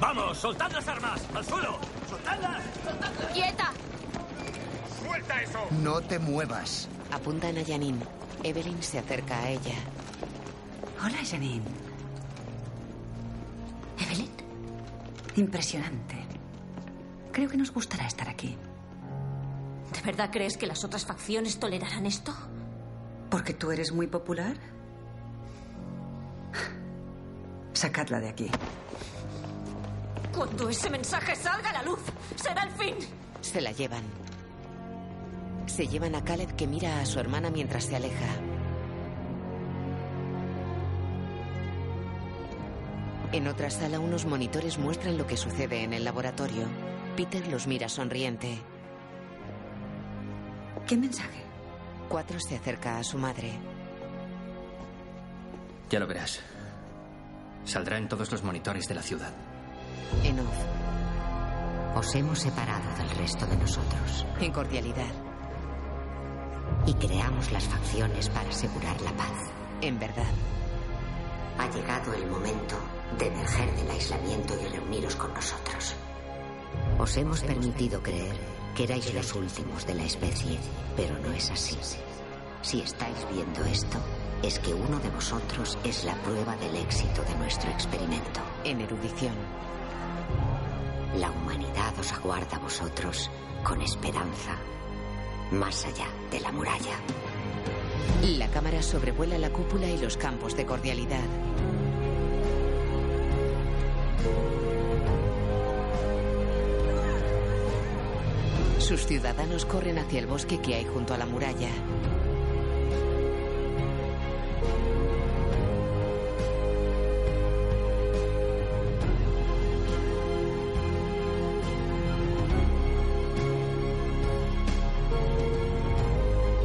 ¡Vamos! ¡Soltad las armas! ¡Al suelo! ¡Soltadlas! ¡Quieta! ¡Suelta eso! No te muevas. Apuntan a Janine. Evelyn se acerca a ella. Hola, Janine. ¿Evelyn? Impresionante. Creo que nos gustará estar aquí. ¿De verdad crees que las otras facciones tolerarán esto? ¿Porque tú eres muy popular? Sacadla de aquí. Cuando ese mensaje salga a la luz, será el fin. Se la llevan. Se llevan a Caleb que mira a su hermana mientras se aleja. En otra sala unos monitores muestran lo que sucede en el laboratorio. Peter los mira sonriente. ¿Qué mensaje? Cuatro se acerca a su madre. Ya lo verás. Saldrá en todos los monitores de la ciudad. En off. Os hemos separado del resto de nosotros. En cordialidad. Y creamos las facciones para asegurar la paz. En verdad. Ha llegado el momento de emerger del aislamiento y reuniros con nosotros. Os hemos permitido creer que erais los últimos de la especie, pero no es así. Si estáis viendo esto, es que uno de vosotros es la prueba del éxito de nuestro experimento. En erudición. La humanidad os aguarda a vosotros con esperanza, más allá de la muralla. La cámara sobrevuela la cúpula y los campos de cordialidad. Sus ciudadanos corren hacia el bosque que hay junto a la muralla.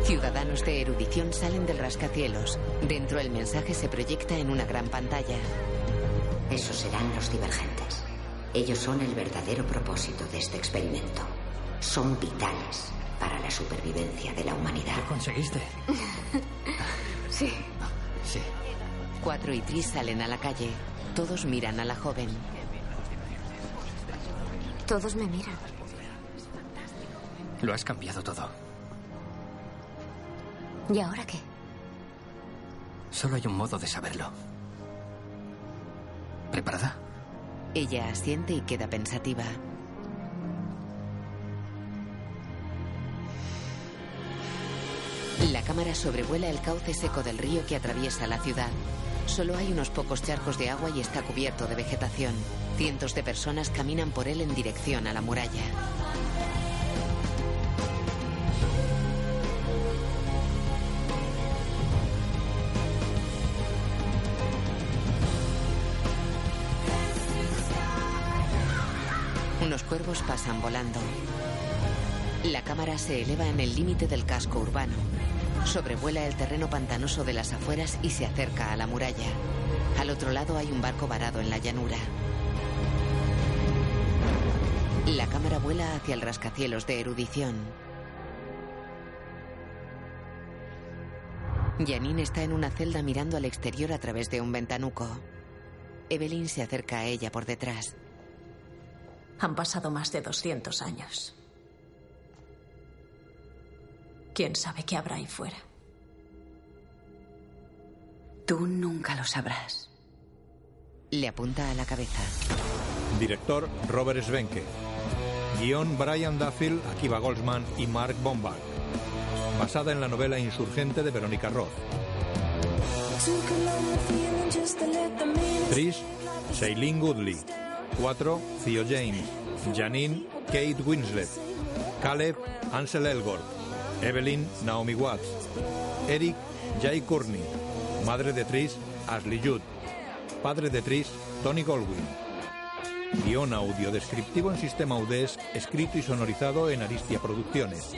Ciudadanos de erudición salen del rascacielos. Dentro el mensaje se proyecta en una gran pantalla. Esos serán los divergentes. Ellos son el verdadero propósito de este experimento. Son vitales para la supervivencia de la humanidad. ¿Lo conseguiste? Sí. Sí. Cuatro y Tris salen a la calle. Todos miran a la joven. Todos me miran. Lo has cambiado todo. ¿Y ahora qué? Solo hay un modo de saberlo. ¿Preparada? Ella asiente y queda pensativa. La cámara sobrevuela el cauce seco del río que atraviesa la ciudad. Solo hay unos pocos charcos de agua y está cubierto de vegetación. Cientos de personas caminan por él en dirección a la muralla. Unos cuervos pasan volando. La cámara se eleva en el límite del casco urbano. Sobrevuela el terreno pantanoso de las afueras y se acerca a la muralla. Al otro lado hay un barco varado en la llanura. La cámara vuela hacia el rascacielos de erudición. Janine está en una celda mirando al exterior a través de un ventanuco. Evelyn se acerca a ella por detrás. Han pasado más de 200 años. ¿Quién sabe qué habrá ahí fuera? Tú nunca lo sabrás. Le apunta a la cabeza. Director Robert Svenke. Guión Brian Duffield, Akiva Goldsman y Mark Bombach. Basada en la novela Insurgente de Verónica Roth. Trish, Shailene Goodley. 4. Theo James. Janine, Kate Winslet. Caleb, Ansel Elgort. Evelyn, Naomi Watts. Eric, Jay Courtney. Madre de Trish, Ashley Judd. Padre de Trish, Tony Goldwyn. Guión audio descriptivo en sistema UDESC, escrito y sonorizado en Aristia Producciones.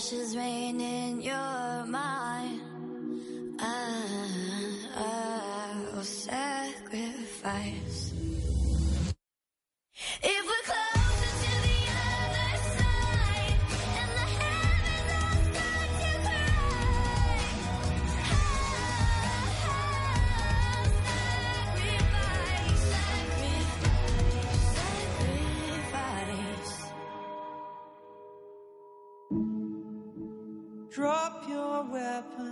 crushes rain. weapon.